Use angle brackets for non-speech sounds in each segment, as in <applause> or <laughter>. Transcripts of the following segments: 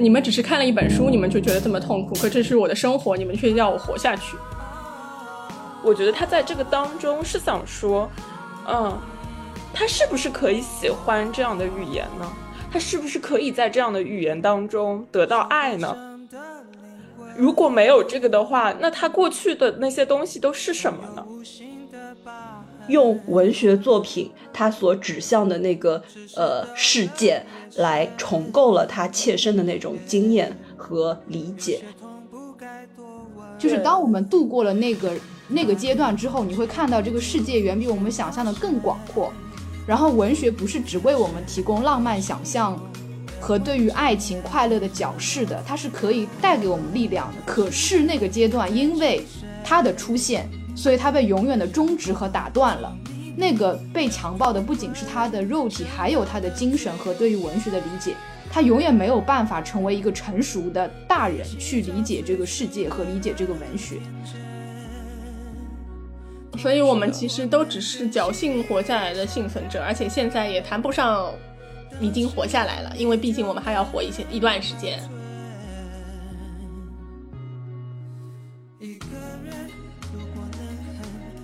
你们只是看了一本书，你们就觉得这么痛苦，可这是我的生活，你们却要我活下去。我觉得他在这个当中是想说，嗯，他是不是可以喜欢这样的语言呢？他是不是可以在这样的语言当中得到爱呢？如果没有这个的话，那他过去的那些东西都是什么呢？用文学作品它所指向的那个呃事件来重构了他切身的那种经验和理解。就是当我们度过了那个那个阶段之后，你会看到这个世界远比我们想象的更广阔。然后文学不是只为我们提供浪漫想象和对于爱情快乐的矫饰的，它是可以带给我们力量的。可是那个阶段因为它的出现。所以他被永远的终止和打断了。那个被强暴的不仅是他的肉体，还有他的精神和对于文学的理解。他永远没有办法成为一个成熟的大人去理解这个世界和理解这个文学。所以我们其实都只是侥幸活下来的幸存者，而且现在也谈不上已经活下来了，因为毕竟我们还要活一些一段时间。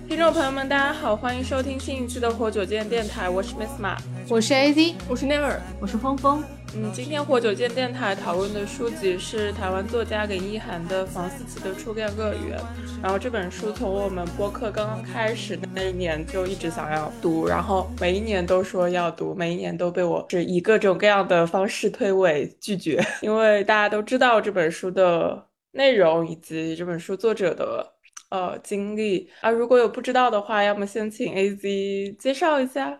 听众朋友们，大家好，欢迎收听新一期的活久见电台，我是 Miss 马，我是 AZ，我是 Never，我是峰峰。嗯，今天活久见电台讨论的书籍是台湾作家林奕涵的《房思琪的初恋乐园》。然后这本书从我们播客刚刚开始那一年就一直想要读，然后每一年都说要读，每一年都被我是以各种各样的方式推诿拒绝，因为大家都知道这本书的内容以及这本书作者的。呃，经历啊，如果有不知道的话，要么先请 A Z 介绍一下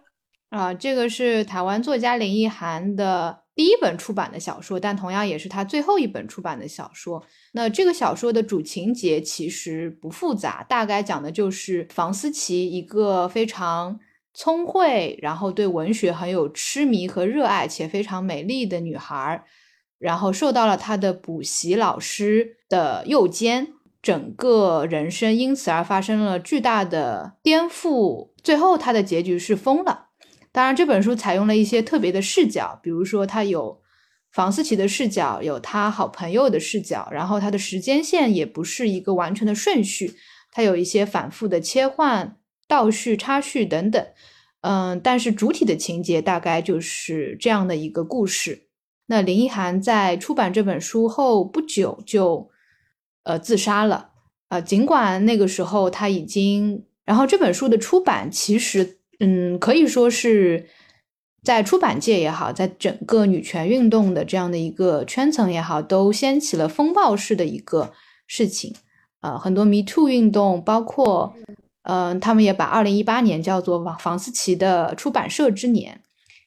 啊。这个是台湾作家林奕涵的第一本出版的小说，但同样也是他最后一本出版的小说。那这个小说的主情节其实不复杂，大概讲的就是房思琪一个非常聪慧，然后对文学很有痴迷和热爱，且非常美丽的女孩，然后受到了她的补习老师的诱奸。整个人生因此而发生了巨大的颠覆，最后他的结局是疯了。当然，这本书采用了一些特别的视角，比如说他有房思琪的视角，有他好朋友的视角，然后他的时间线也不是一个完全的顺序，他有一些反复的切换、倒叙、插叙等等。嗯，但是主体的情节大概就是这样的一个故事。那林奕涵在出版这本书后不久就。呃，自杀了。呃，尽管那个时候他已经，然后这本书的出版，其实，嗯，可以说是在出版界也好，在整个女权运动的这样的一个圈层也好，都掀起了风暴式的一个事情。呃，很多 Me Too 运动，包括，嗯，他们也把二零一八年叫做房房思琪的出版社之年，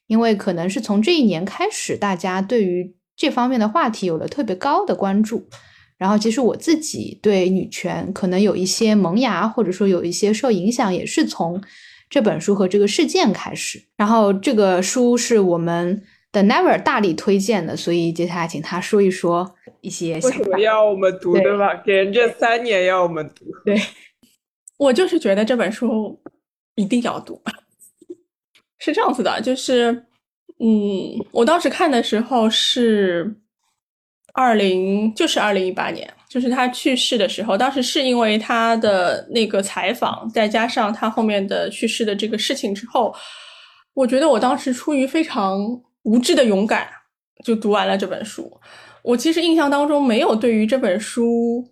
因为可能是从这一年开始，大家对于这方面的话题有了特别高的关注。然后，其实我自己对女权可能有一些萌芽，或者说有一些受影响，也是从这本书和这个事件开始。然后，这个书是我们的 Never 大力推荐的，所以接下来请他说一说一些为什么要我们读，对吧？给人这三年要我们读，<laughs> 对我就是觉得这本书一定要读。是这样子的，就是嗯，我当时看的时候是。二零就是二零一八年，就是他去世的时候。当时是因为他的那个采访，再加上他后面的去世的这个事情之后，我觉得我当时出于非常无知的勇敢，就读完了这本书。我其实印象当中没有对于这本书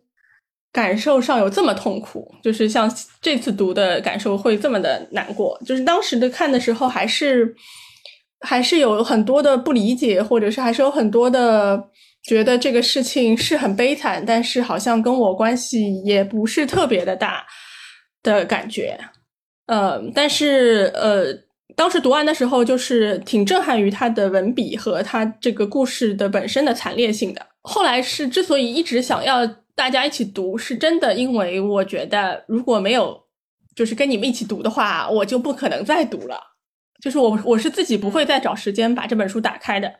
感受上有这么痛苦，就是像这次读的感受会这么的难过。就是当时的看的时候，还是还是有很多的不理解，或者是还是有很多的。觉得这个事情是很悲惨，但是好像跟我关系也不是特别的大的感觉，呃，但是呃，当时读完的时候就是挺震撼于他的文笔和他这个故事的本身的惨烈性的。后来是之所以一直想要大家一起读，是真的，因为我觉得如果没有就是跟你们一起读的话，我就不可能再读了，就是我我是自己不会再找时间把这本书打开的。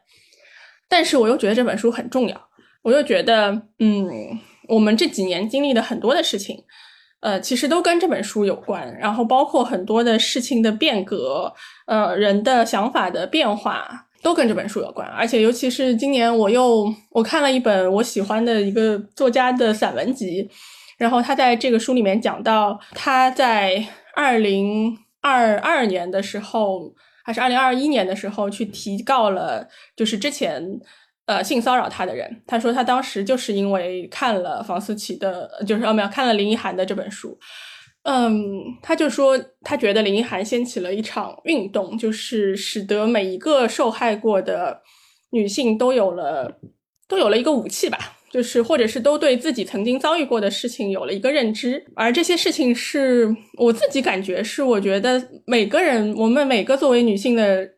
但是我又觉得这本书很重要，我又觉得，嗯，我们这几年经历的很多的事情，呃，其实都跟这本书有关。然后包括很多的事情的变革，呃，人的想法的变化，都跟这本书有关，而且尤其是今年我又我看了一本我喜欢的一个作家的散文集，然后他在这个书里面讲到他在二零二二年的时候，还是二零二一年的时候去提告了，就是之前呃性骚扰他的人。他说他当时就是因为看了房思琪的，就是哦没有看了林奕涵的这本书。嗯，他就说，他觉得林奕涵掀起了一场运动，就是使得每一个受害过的女性都有了都有了一个武器吧，就是或者是都对自己曾经遭遇过的事情有了一个认知，而这些事情是我自己感觉是，我觉得每个人，我们每个作为女性的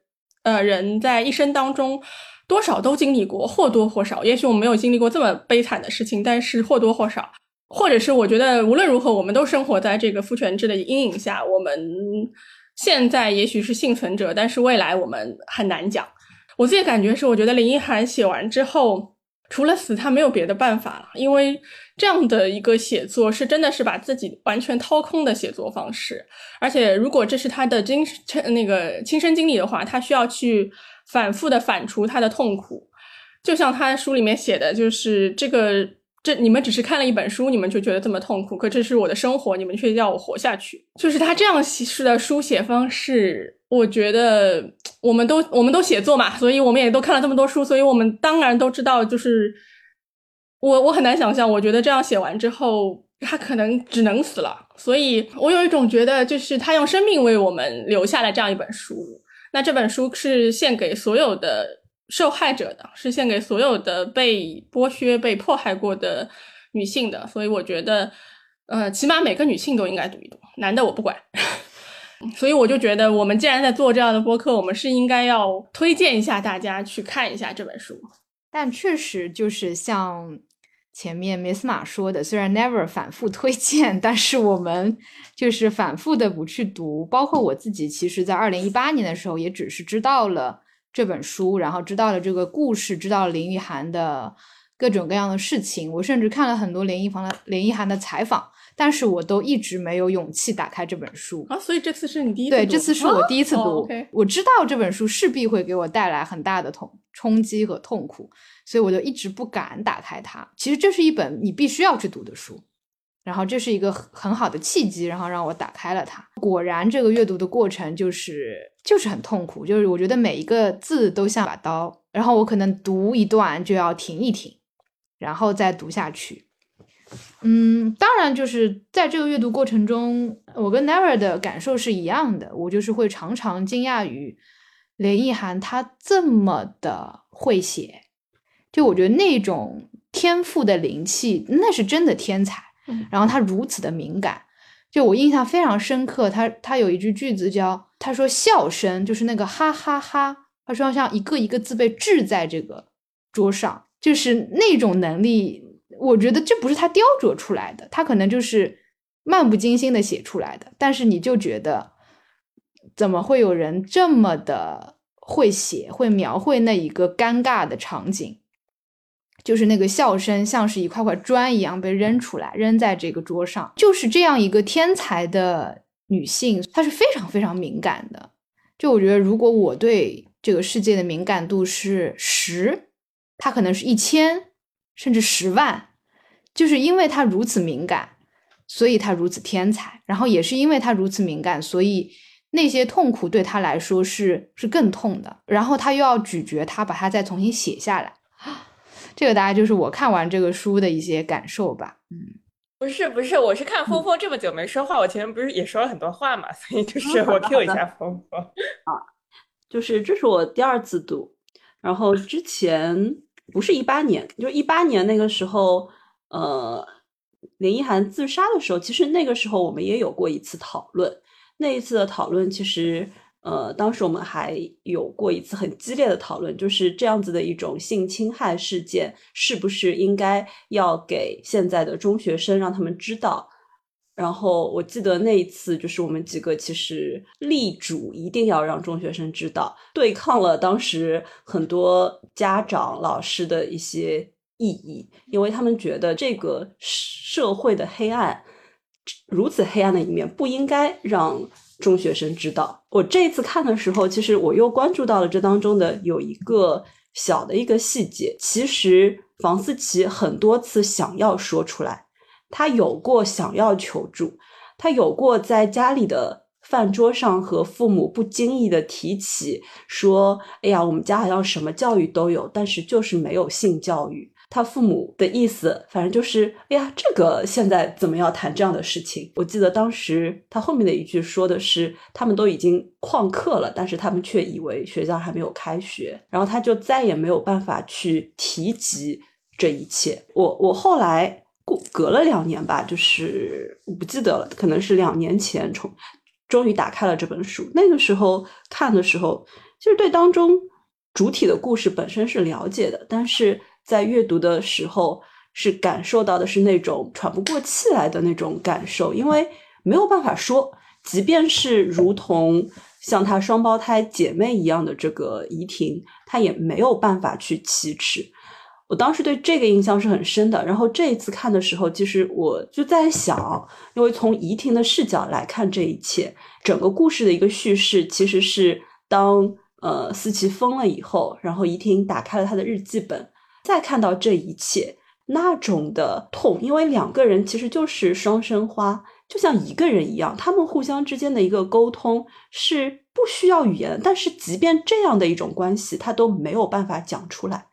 呃人在一生当中多少都经历过，或多或少，也许我们没有经历过这么悲惨的事情，但是或多或少。或者是我觉得无论如何，我们都生活在这个父权制的阴影下。我们现在也许是幸存者，但是未来我们很难讲。我自己感觉是，我觉得林奕涵写完之后，除了死，他没有别的办法了。因为这样的一个写作是真的是把自己完全掏空的写作方式。而且，如果这是他的亲那个亲身经历的话，他需要去反复的反刍他的痛苦。就像他书里面写的，就是这个。这你们只是看了一本书，你们就觉得这么痛苦，可这是我的生活，你们却要我活下去。就是他这样式的书写方式，我觉得我们都我们都写作嘛，所以我们也都看了这么多书，所以我们当然都知道，就是我我很难想象，我觉得这样写完之后，他可能只能死了。所以我有一种觉得，就是他用生命为我们留下了这样一本书，那这本书是献给所有的。受害者的是献给所有的被剥削、被迫害过的女性的，所以我觉得，呃，起码每个女性都应该读一读，男的我不管。所以我就觉得，我们既然在做这样的播客，我们是应该要推荐一下大家去看一下这本书。但确实就是像前面 Miss 马说的，虽然 Never 反复推荐，但是我们就是反复的不去读。包括我自己，其实在二零一八年的时候，也只是知道了。这本书，然后知道了这个故事，知道了林奕涵的各种各样的事情。我甚至看了很多林奕凡的林奕涵的采访，但是我都一直没有勇气打开这本书啊。所以这次是你第一次对，这次是我第一次读。我知道这本书势必会给我带来很大的痛冲击和痛苦，所以我就一直不敢打开它。其实这是一本你必须要去读的书。然后这是一个很好的契机，然后让我打开了它。果然，这个阅读的过程就是就是很痛苦，就是我觉得每一个字都像把刀，然后我可能读一段就要停一停，然后再读下去。嗯，当然就是在这个阅读过程中，我跟 Never 的感受是一样的，我就是会常常惊讶于林奕涵他这么的会写，就我觉得那种天赋的灵气，那是真的天才。然后他如此的敏感，就我印象非常深刻。他他有一句句子叫他说笑声就是那个哈哈哈，他说像一个一个字被掷在这个桌上，就是那种能力。我觉得这不是他雕琢出来的，他可能就是漫不经心的写出来的。但是你就觉得怎么会有人这么的会写，会描绘那一个尴尬的场景？就是那个笑声，像是一块块砖一样被扔出来，扔在这个桌上。就是这样一个天才的女性，她是非常非常敏感的。就我觉得，如果我对这个世界的敏感度是十，她可能是一千，甚至十万。就是因为他如此敏感，所以他如此天才。然后也是因为他如此敏感，所以那些痛苦对他来说是是更痛的。然后他又要咀嚼它，把它再重新写下来。<sniffs> 这个大概就是我看完这个书的一些感受吧。嗯，不是不是，我是看峰峰这么久没说话，我前面不是也说了很多话嘛，所以就是我 Q 一下峰峰 <laughs> 啊，就是这是我第二次读，然后之前不是一八年，就一八年那个时候，呃，林奕涵自杀的时候，其实那个时候我们也有过一次讨论，那一次的讨论其实。呃，当时我们还有过一次很激烈的讨论，就是这样子的一种性侵害事件，是不是应该要给现在的中学生让他们知道？然后我记得那一次，就是我们几个其实力主一定要让中学生知道，对抗了当时很多家长、老师的一些意义，因为他们觉得这个社会的黑暗如此黑暗的一面，不应该让。中学生知道。我这一次看的时候，其实我又关注到了这当中的有一个小的一个细节。其实房思琪很多次想要说出来，他有过想要求助，他有过在家里的饭桌上和父母不经意的提起，说：“哎呀，我们家好像什么教育都有，但是就是没有性教育。”他父母的意思，反正就是，哎呀，这个现在怎么要谈这样的事情？我记得当时他后面的一句说的是，他们都已经旷课了，但是他们却以为学校还没有开学，然后他就再也没有办法去提及这一切。我我后来过隔了两年吧，就是我不记得了，可能是两年前从终于打开了这本书。那个时候看的时候，其实对当中主体的故事本身是了解的，但是。在阅读的时候，是感受到的是那种喘不过气来的那种感受，因为没有办法说，即便是如同像她双胞胎姐妹一样的这个怡婷，她也没有办法去启齿。我当时对这个印象是很深的。然后这一次看的时候，其实我就在想，因为从怡婷的视角来看这一切，整个故事的一个叙事，其实是当呃思琪疯了以后，然后怡婷打开了她的日记本。再看到这一切，那种的痛，因为两个人其实就是双生花，就像一个人一样，他们互相之间的一个沟通是不需要语言，但是即便这样的一种关系，他都没有办法讲出来。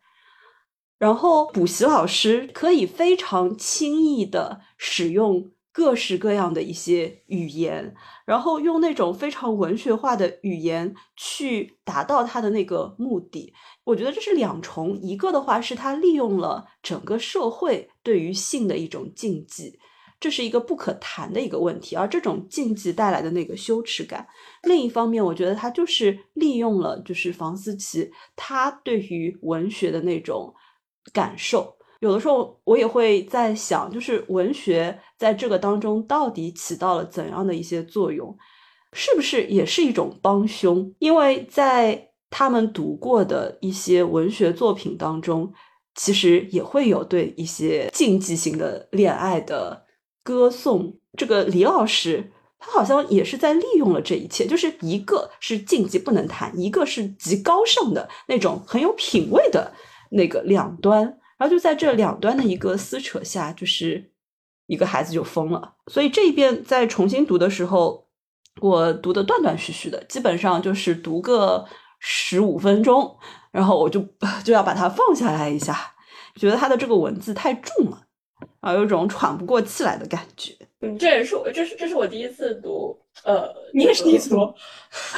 然后补习老师可以非常轻易的使用。各式各样的一些语言，然后用那种非常文学化的语言去达到他的那个目的。我觉得这是两重，一个的话是他利用了整个社会对于性的一种禁忌，这是一个不可谈的一个问题，而这种禁忌带来的那个羞耻感。另一方面，我觉得他就是利用了就是房思琪他对于文学的那种感受。有的时候我也会在想，就是文学在这个当中到底起到了怎样的一些作用，是不是也是一种帮凶？因为在他们读过的一些文学作品当中，其实也会有对一些禁忌型的恋爱的歌颂。这个李老师他好像也是在利用了这一切，就是一个是禁忌不能谈，一个是极高尚的那种很有品味的那个两端。然后就在这两端的一个撕扯下，就是一个孩子就疯了。所以这一遍在重新读的时候，我读的断断续续的，基本上就是读个十五分钟，然后我就就要把它放下来一下，觉得它的这个文字太重了，啊，有种喘不过气来的感觉。嗯，这也是我，这是这是我第一次读。呃，你也是第一次读？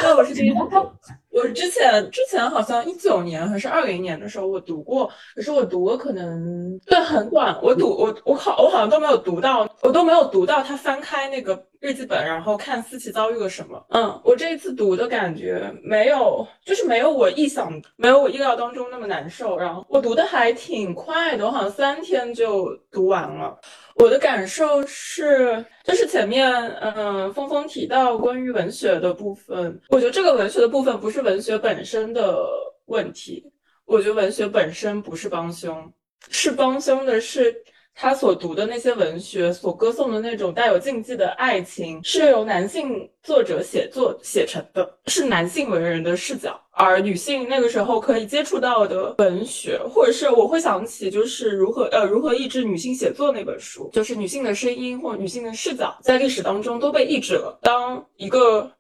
对，我是第一次读。我之前之前好像一九年还是二零年的时候我读过，可是我读了可能对很短，我读我我好我好像都没有读到，我都没有读到他翻开那个日记本，然后看思琪遭遇了什么。嗯，我这一次读的感觉没有，就是没有我意想没有我意料当中那么难受。然后我读的还挺快的，我好像三天就读完了。我的感受是，就是前面嗯峰峰提到关于文学的部分，我觉得这个文学的部分不是文学本身的问题，我觉得文学本身不是帮凶，是帮凶的是。他所读的那些文学，所歌颂的那种带有禁忌的爱情，是由男性作者写作写成的，是男性文人的视角，而女性那个时候可以接触到的文学，或者是我会想起，就是如何呃如何抑制女性写作那本书，就是女性的声音或女性的视角在历史当中都被抑制了。当一个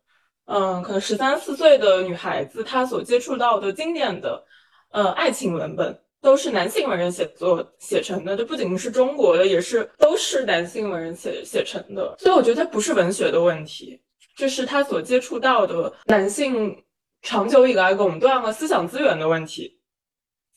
嗯可能十三四岁的女孩子，她所接触到的经典的呃爱情文本。都是男性文人写作写成的，这不仅是中国的，也是都是男性文人写写成的。所以我觉得它不是文学的问题，这是他所接触到的男性长久以来垄断了思想资源的问题。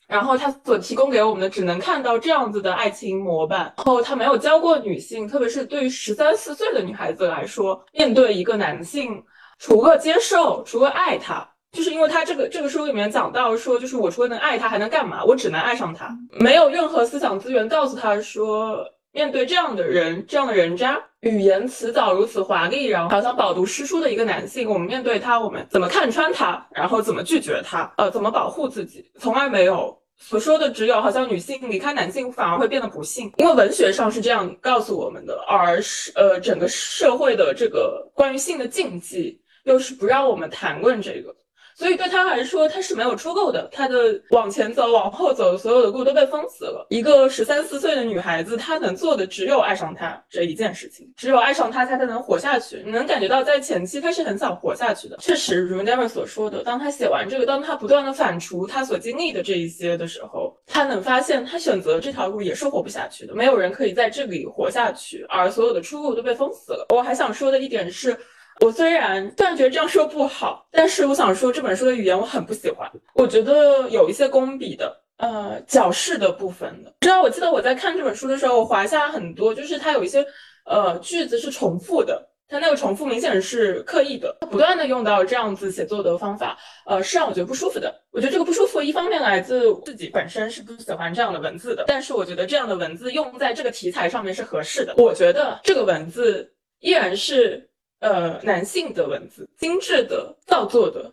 然后他所提供给我们的只能看到这样子的爱情模板，然后他没有教过女性，特别是对于十三四岁的女孩子来说，面对一个男性，除了接受，除了爱他。就是因为他这个这个书里面讲到说，就是我除了能爱他还能干嘛？我只能爱上他，没有任何思想资源告诉他说，面对这样的人，这样的人渣，语言词藻如此华丽，然后好像饱读诗书的一个男性，我们面对他，我们怎么看穿他，然后怎么拒绝他？呃，怎么保护自己？从来没有所说的，只有好像女性离开男性反而会变得不幸，因为文学上是这样告诉我们的，而是呃整个社会的这个关于性的禁忌。又是不让我们谈论这个。所以对他来说，他是没有出路的。他的往前走、往后走，所有的路都被封死了。一个十三四岁的女孩子，她能做的只有爱上他这一件事情，只有爱上他，她才能活下去。你能感觉到，在前期她是很想活下去的。确实，如 Never 所说的，当他写完这个，当他不断的反刍他所经历的这一些的时候，他能发现，他选择这条路也是活不下去的。没有人可以在这里活下去，而所有的出路都被封死了。我还想说的一点是。我虽然虽然觉得这样说不好，但是我想说这本书的语言我很不喜欢。我觉得有一些工笔的，呃，矫饰的部分的。知道，我记得我在看这本书的时候，我划下很多，就是它有一些呃句子是重复的，它那个重复明显是刻意的，不断的用到这样子写作的方法，呃，是让我觉得不舒服的。我觉得这个不舒服，一方面来自自己本身是不喜欢这样的文字的，但是我觉得这样的文字用在这个题材上面是合适的。我觉得这个文字依然是。呃，男性的文字，精致的造作的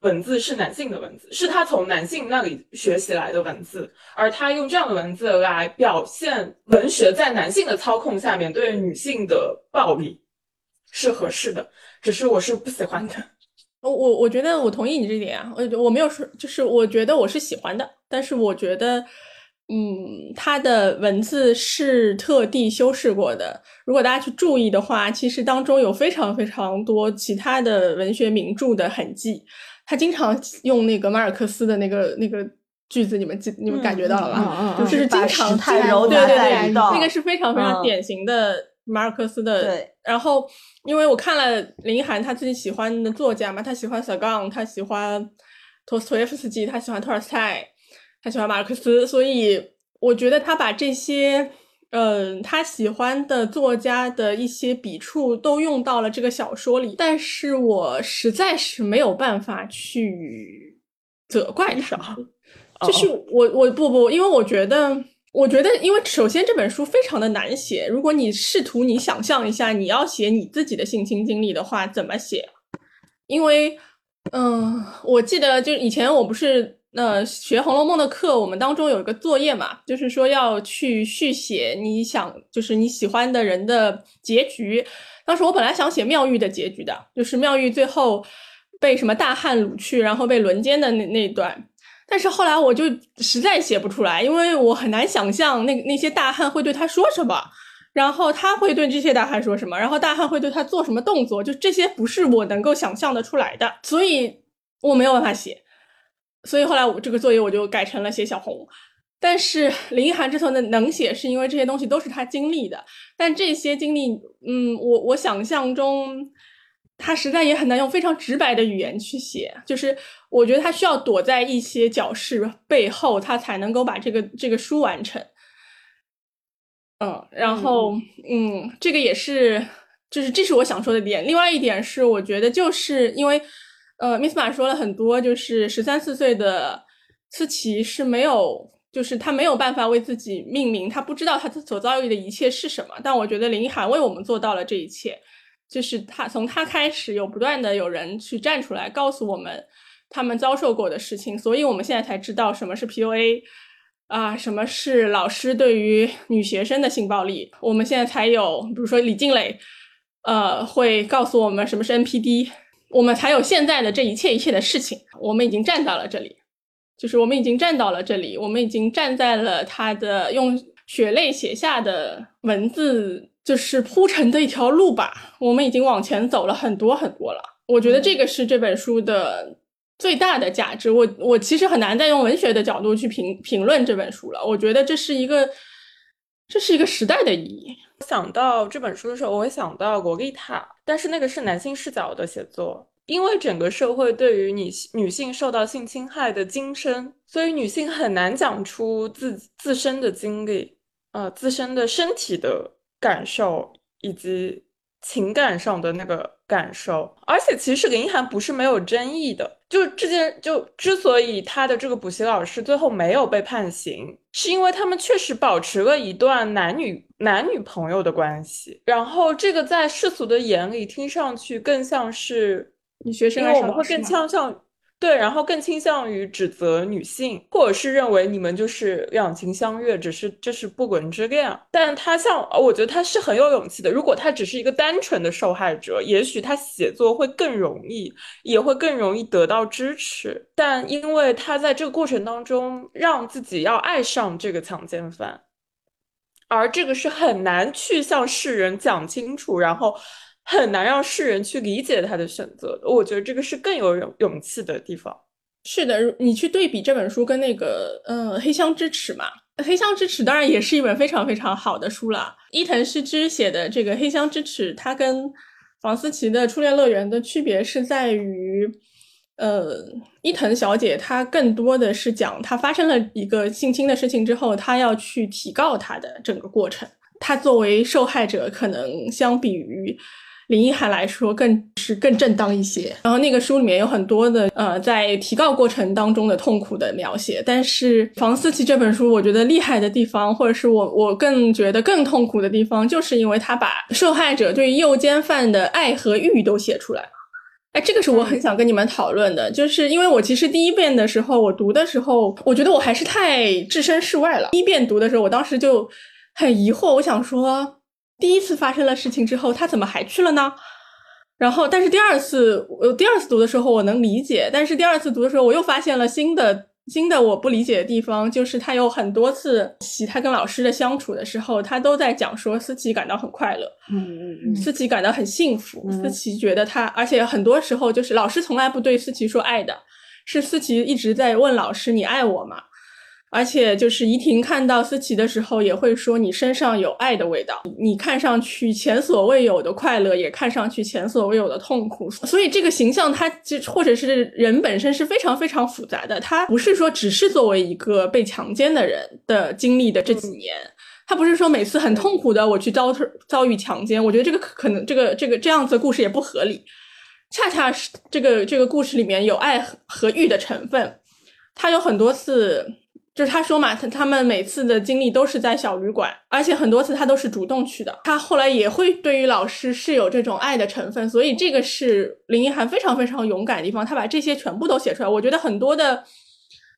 文字是男性的文字，是他从男性那里学习来的文字，而他用这样的文字来表现文学在男性的操控下面对女性的暴力，是合适的。只是我是不喜欢的。我我我觉得我同意你这点啊，我我没有说，就是我觉得我是喜欢的，但是我觉得。嗯，它的文字是特地修饰过的。如果大家去注意的话，其实当中有非常非常多其他的文学名著的痕迹。他经常用那个马尔克斯的那个那个句子，你们记你们感觉到了吧？就是经常太柔对对对，那个是非常非常典型的马尔克斯的。对。然后，因为我看了林一涵他自己喜欢的作家嘛，他喜欢小刚，他喜欢托斯托耶夫斯基，他喜欢托尔斯泰。他喜欢马克思，所以我觉得他把这些，嗯，他喜欢的作家的一些笔触都用到了这个小说里。但是我实在是没有办法去责怪他，就是我我不不，因为我觉得，我觉得，因为首先这本书非常的难写。如果你试图你想象一下，你要写你自己的性侵经历的话，怎么写？因为，嗯，我记得就以前我不是。那学《红楼梦》的课，我们当中有一个作业嘛，就是说要去续写你想，就是你喜欢的人的结局。当时我本来想写妙玉的结局的，就是妙玉最后被什么大汉掳去，然后被轮奸的那那段。但是后来我就实在写不出来，因为我很难想象那那些大汉会对他说什么，然后他会对这些大汉说什么，然后大汉会对他做什么动作，就这些不是我能够想象的出来的，所以我没有办法写。所以后来我这个作业我就改成了写小红，但是林一涵之所以能写，是因为这些东西都是他经历的。但这些经历，嗯，我我想象中，他实在也很难用非常直白的语言去写。就是我觉得他需要躲在一些角饰背后，他才能够把这个这个书完成。嗯，然后嗯，这个也是，就是这是我想说的点。另外一点是，我觉得就是因为。呃，Miss 马说了很多，就是十三四岁的思琪是没有，就是他没有办法为自己命名，他不知道他所遭遇的一切是什么。但我觉得林一涵为我们做到了这一切，就是他从他开始有不断的有人去站出来告诉我们他们遭受过的事情，所以我们现在才知道什么是 PUA 啊，什么是老师对于女学生的性暴力。我们现在才有，比如说李静蕾，呃，会告诉我们什么是 NPD。我们才有现在的这一切一切的事情。我们已经站到了这里，就是我们已经站到了这里，我们已经站在了他的用血泪写下的文字，就是铺成的一条路吧。我们已经往前走了很多很多了。我觉得这个是这本书的最大的价值。我我其实很难再用文学的角度去评评论这本书了。我觉得这是一个，这是一个时代的意义。想到这本书的时候，我会想到《洛丽塔》，但是那个是男性视角的写作，因为整个社会对于女女性受到性侵害的精深，所以女性很难讲出自自身的经历，呃，自身的身体的感受以及。情感上的那个感受，而且其实林一涵不是没有争议的。就这件，就之所以他的这个补习老师最后没有被判刑，是因为他们确实保持了一段男女男女朋友的关系。然后这个在世俗的眼里听上去更像是你学生，因为我们会更像像对，然后更倾向于指责女性，或者是认为你们就是两情相悦，只是这是不伦之恋。但他像，我觉得他是很有勇气的。如果他只是一个单纯的受害者，也许他写作会更容易，也会更容易得到支持。但因为他在这个过程当中让自己要爱上这个强奸犯，而这个是很难去向世人讲清楚，然后。很难让世人去理解他的选择的，我觉得这个是更有勇勇气的地方。是的，你去对比这本书跟那个，呃，《黑箱之耻》嘛，《黑箱之耻》当然也是一本非常非常好的书了。伊藤诗织写的这个《黑箱之耻》，它跟房思琪的《初恋乐园》的区别是在于，呃，伊藤小姐她更多的是讲她发生了一个性侵的事情之后，她要去提告她的整个过程。她作为受害者，可能相比于。林奕涵来说更是更正当一些，然后那个书里面有很多的呃在提告过程当中的痛苦的描写，但是房思琪这本书我觉得厉害的地方，或者是我我更觉得更痛苦的地方，就是因为他把受害者对诱奸犯的爱和欲都写出来了。哎，这个是我很想跟你们讨论的，就是因为我其实第一遍的时候我读的时候，我觉得我还是太置身事外了。第一遍读的时候，我当时就很疑惑，我想说。第一次发生了事情之后，他怎么还去了呢？然后，但是第二次，我第二次读的时候，我能理解。但是第二次读的时候，我又发现了新的新的我不理解的地方，就是他有很多次，他跟老师的相处的时候，他都在讲说思琪感到很快乐，嗯嗯嗯，思琪感到很幸福，思琪觉得他，而且很多时候就是老师从来不对思琪说爱的，是思琪一直在问老师：“你爱我吗？”而且就是怡婷看到思琪的时候，也会说你身上有爱的味道，你看上去前所未有的快乐，也看上去前所未有的痛苦。所以这个形象，它就或者是人本身是非常非常复杂的。他不是说只是作为一个被强奸的人的经历的这几年，他不是说每次很痛苦的我去遭遭遇强奸。我觉得这个可能这个这个这样子的故事也不合理。恰恰是这个这个故事里面有爱和欲的成分，他有很多次。就是他说嘛，他他们每次的经历都是在小旅馆，而且很多次他都是主动去的。他后来也会对于老师是有这种爱的成分，所以这个是林一涵非常非常勇敢的地方。他把这些全部都写出来，我觉得很多的，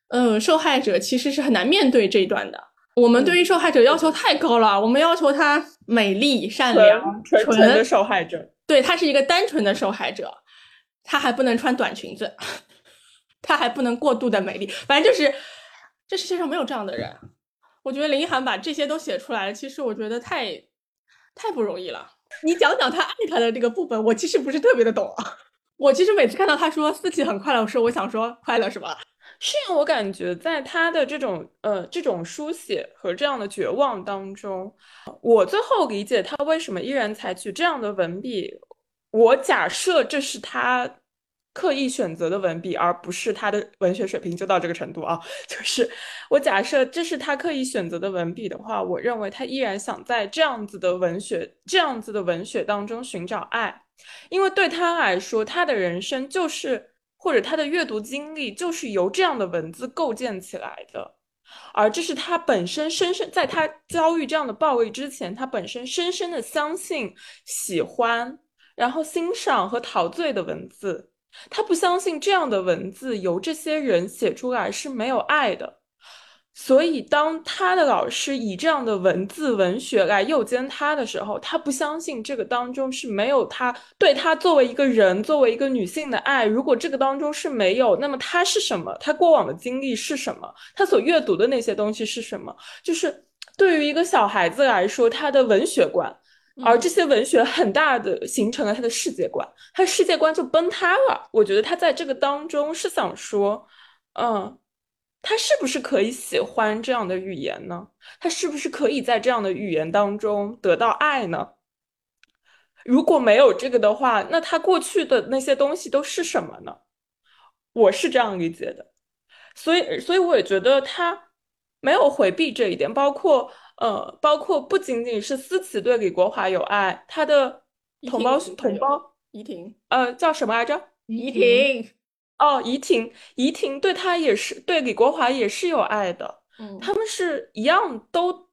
呃，受害者其实是很难面对这一段的。我们对于受害者要求太高了，我们要求他美丽、善良、纯纯的受害者。对他是一个单纯的受害者，他还不能穿短裙子，<laughs> 他还不能过度的美丽，反正就是。这世界上没有这样的人，我觉得林一涵把这些都写出来，其实我觉得太太不容易了。你讲讲他爱他的这个部分，我其实不是特别的懂啊。我其实每次看到他说思琪很快乐的，时候，我想说快乐是吧？是因为，我感觉在他的这种呃这种书写和这样的绝望当中，我最后理解他为什么依然采取这样的文笔。我假设这是他。刻意选择的文笔，而不是他的文学水平就到这个程度啊。<laughs> 就是我假设这是他刻意选择的文笔的话，我认为他依然想在这样子的文学、这样子的文学当中寻找爱，因为对他来说，他的人生就是或者他的阅读经历就是由这样的文字构建起来的，而这是他本身深深在他遭遇这样的暴力之前，他本身深深的相信、喜欢、然后欣赏和陶醉的文字。他不相信这样的文字由这些人写出来是没有爱的，所以当他的老师以这样的文字文学来诱奸他的时候，他不相信这个当中是没有他对他作为一个人、作为一个女性的爱。如果这个当中是没有，那么他是什么？他过往的经历是什么？他所阅读的那些东西是什么？就是对于一个小孩子来说，他的文学观。而这些文学很大的形成了他的世界观，他的世界观就崩塌了。我觉得他在这个当中是想说，嗯，他是不是可以喜欢这样的语言呢？他是不是可以在这样的语言当中得到爱呢？如果没有这个的话，那他过去的那些东西都是什么呢？我是这样理解的，所以，所以我也觉得他没有回避这一点，包括。呃，包括不仅仅是思琪对李国华有爱，他的同胞同胞怡婷，呃，叫什么来着？怡婷，哦，怡婷，怡婷对他也是对李国华也是有爱的，嗯，他们是一样，都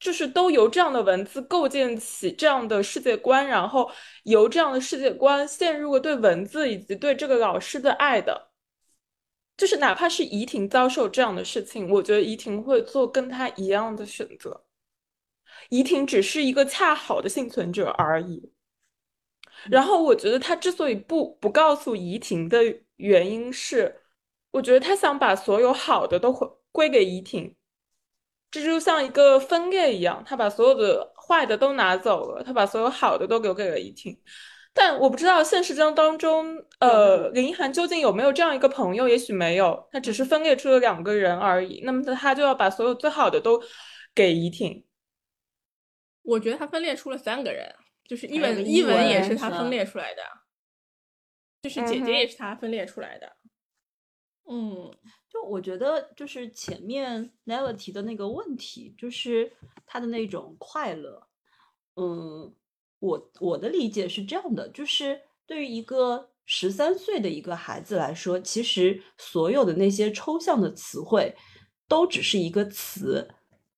就是都由这样的文字构建起这样的世界观，然后由这样的世界观陷入了对文字以及对这个老师的爱的，就是哪怕是怡婷遭受这样的事情，我觉得怡婷会做跟她一样的选择。怡婷只是一个恰好的幸存者而已。然后我觉得他之所以不不告诉怡婷的原因是，我觉得他想把所有好的都归归给怡婷，这就像一个分裂一样，他把所有的坏的都拿走了，他把所有好的都留给了怡婷。但我不知道现实中当中，呃，林一涵究竟有没有这样一个朋友？也许没有，他只是分裂出了两个人而已。那么他就要把所有最好的都给怡婷。我觉得他分裂出了三个人，就是一还有文一文文也是他分裂出来的，就是姐姐也是他分裂出来的。嗯，就我觉得，就是前面 Nella 提的那个问题，就是他的那种快乐。嗯，我我的理解是这样的，就是对于一个十三岁的一个孩子来说，其实所有的那些抽象的词汇都只是一个词，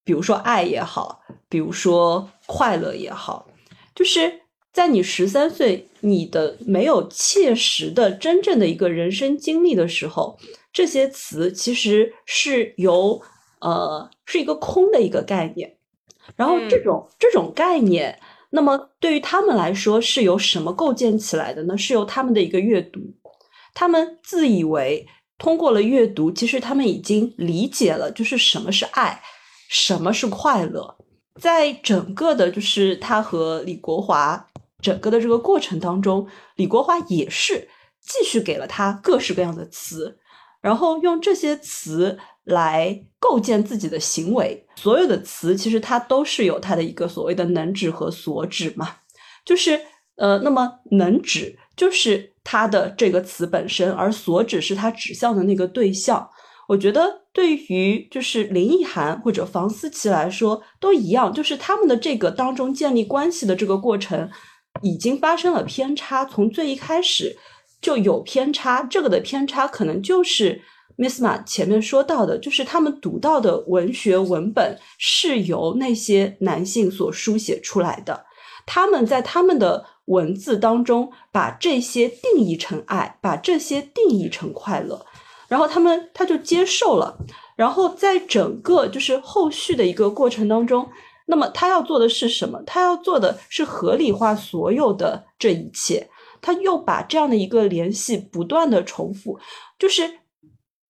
比如说爱也好，比如说快乐也好，就是在你十三岁，你的没有切实的真正的一个人生经历的时候，这些词其实是由呃是一个空的一个概念，然后这嗯。种、这种概念，那么对于他们来说是由什么构建起来的呢？是由他们的一个阅读，他们自以为通过了阅读，其实他们已经理解了，就是什么是爱，什么是快乐。在整个的，就是他和李国华整个的这个过程当中，李国华也是继续给了他各式各样的词，然后用这些词来构建自己的行为。所有的词其实它都是有它的一个所谓的能指和所指嘛，就是呃，那么能指就是它的这个词本身，而所指是它指向的那个对象。我觉得对于就是林奕涵或者房思琪来说都一样，就是他们的这个当中建立关系的这个过程已经发生了偏差，从最一开始就有偏差。这个的偏差可能就是 Miss 马前面说到的，就是他们读到的文学文本是由那些男性所书写出来的，他们在他们的文字当中把这些定义成爱，把这些定义成快乐。然后他们他就接受了，然后在整个就是后续的一个过程当中，那么他要做的是什么？他要做的是合理化所有的这一切，他又把这样的一个联系不断的重复，就是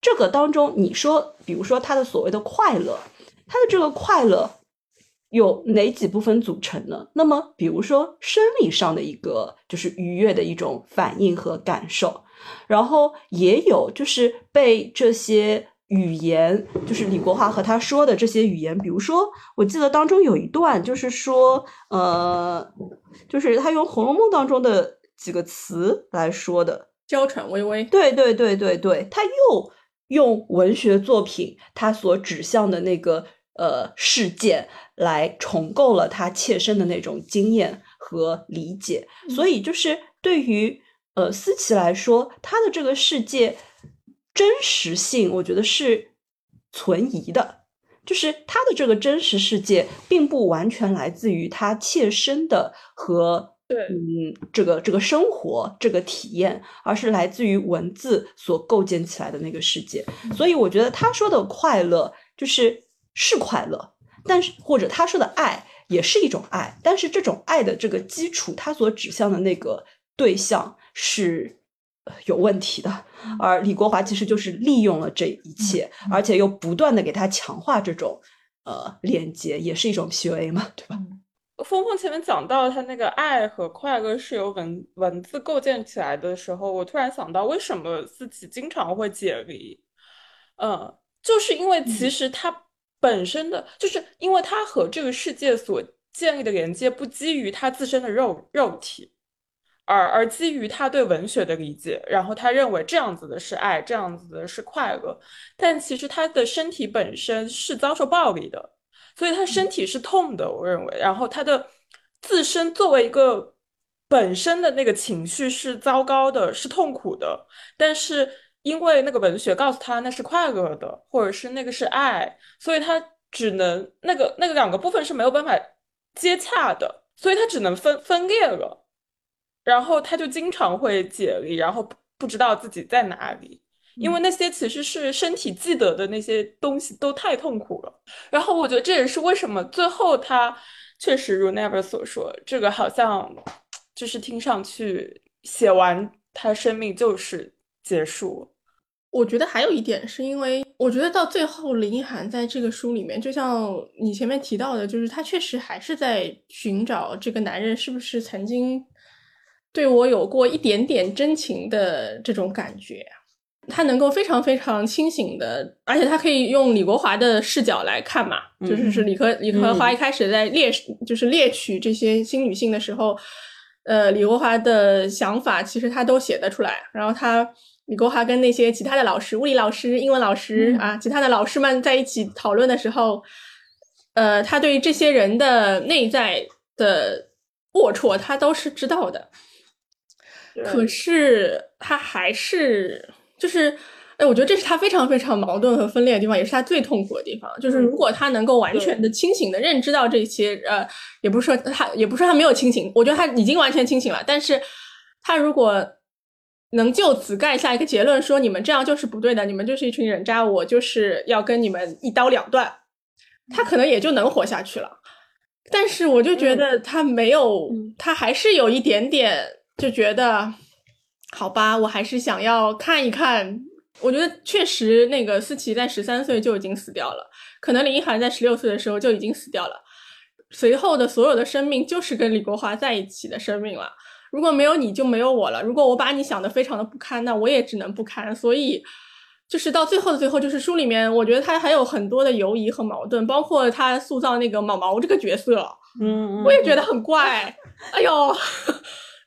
这个当中，你说，比如说他的所谓的快乐，他的这个快乐有哪几部分组成呢？那么，比如说生理上的一个就是愉悦的一种反应和感受。然后也有就是被这些语言，就是李国华和他说的这些语言，比如说，我记得当中有一段就是说，呃，就是他用《红楼梦》当中的几个词来说的，娇喘微微，对对对对对，他又用文学作品他所指向的那个呃事件来重构了他切身的那种经验和理解，所以就是对于呃思琪来说，他的这个世界真实性，我觉得是存疑的。就是他的这个真实世界，并不完全来自于他切身的和对嗯这个这个生活这个体验，而是来自于文字所构建起来的那个世界。所以我觉得他说的快乐就是是快乐，但是或者他说的爱也是一种爱，但是这种爱的这个基础，他所指向的那个对象是呃有问题的。而李国华其实就是利用了这一切，而且又不断的给他强化这种呃连接，也是一种 PUA 嘛，对吧？峰峰前面讲到他那个爱和快乐是由文文字构建起来的时候，我突然想到，为什么自己经常会解离？嗯，就是因为其实他本身的，就是因为他和这个世界所建立的连接不基于他自身的肉肉体，而而基于他对文学的理解，然后他认为这样子的是爱，这样子的是快乐，但其实他的身体本身是遭受暴力的。所以他身体是痛的，我认为，然后他的自身作为一个本身的那个情绪是糟糕的，是痛苦的，但是因为那个文学告诉他那是快乐的，或者是那个是爱，所以他只能那个那个两个部分是没有办法接洽的，所以他只能分分裂了，然后他就经常会解离，然后不知道自己在哪里。因为那些其实是身体记得的那些东西都太痛苦了。然后我觉得这也是为什么最后他确实如 Never 所说，这个好像就是听上去写完他生命就是结束。我觉得还有一点是因为，我觉得到最后林一涵在这个书里面，就像你前面提到的，就是他确实还是在寻找这个男人是不是曾经对我有过一点点真情的这种感觉。他能够非常非常清醒的，而且他可以用李国华的视角来看嘛，就是是李克李克华一开始在猎就是猎取这些新女性的时候，呃，李国华的想法其实他都写得出来，然后他。李国华跟那些其他的老师，物理老师、英文老师啊，其他的老师们在一起讨论的时候，呃，他对于这些人的内在的龌龊，他都是知道的。可是他还是就是，哎，我觉得这是他非常非常矛盾和分裂的地方，也是他最痛苦的地方。就是如果他能够完全的清醒的认知到这些，呃，也不是说他，也不是说他没有清醒，我觉得他已经完全清醒了。但是他如果能就此盖下一个结论，说你们这样就是不对的，你们就是一群人渣，我就是要跟你们一刀两断，他可能也就能活下去了。但是我就觉得他没有，他还是有一点点就觉得，好吧，我还是想要看一看。我觉得确实，那个思琪在十三岁就已经死掉了，可能林一涵在十六岁的时候就已经死掉了，随后的所有的生命就是跟李国华在一起的生命了。如果没有你就没有我了。如果我把你想的非常的不堪，那我也只能不堪。所以，就是到最后的最后，就是书里面，我觉得他还有很多的犹疑和矛盾，包括他塑造那个毛毛这个角色，嗯，我也觉得很怪。哎呦，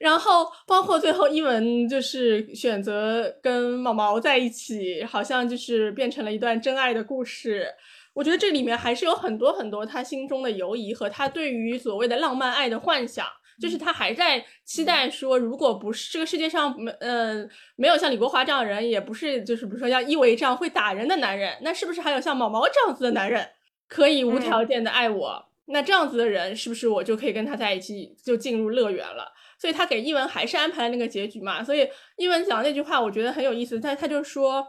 然后包括最后一文就是选择跟毛毛在一起，好像就是变成了一段真爱的故事。我觉得这里面还是有很多很多他心中的犹疑和他对于所谓的浪漫爱的幻想。就是他还在期待说，如果不是这个世界上没，呃，没有像李国华这样的人，也不是就是比如说像伊维这样会打人的男人，那是不是还有像毛毛这样子的男人可以无条件的爱我？那这样子的人是不是我就可以跟他在一起，就进入乐园了？所以他给伊文还是安排了那个结局嘛？所以伊文讲那句话，我觉得很有意思，但他就说。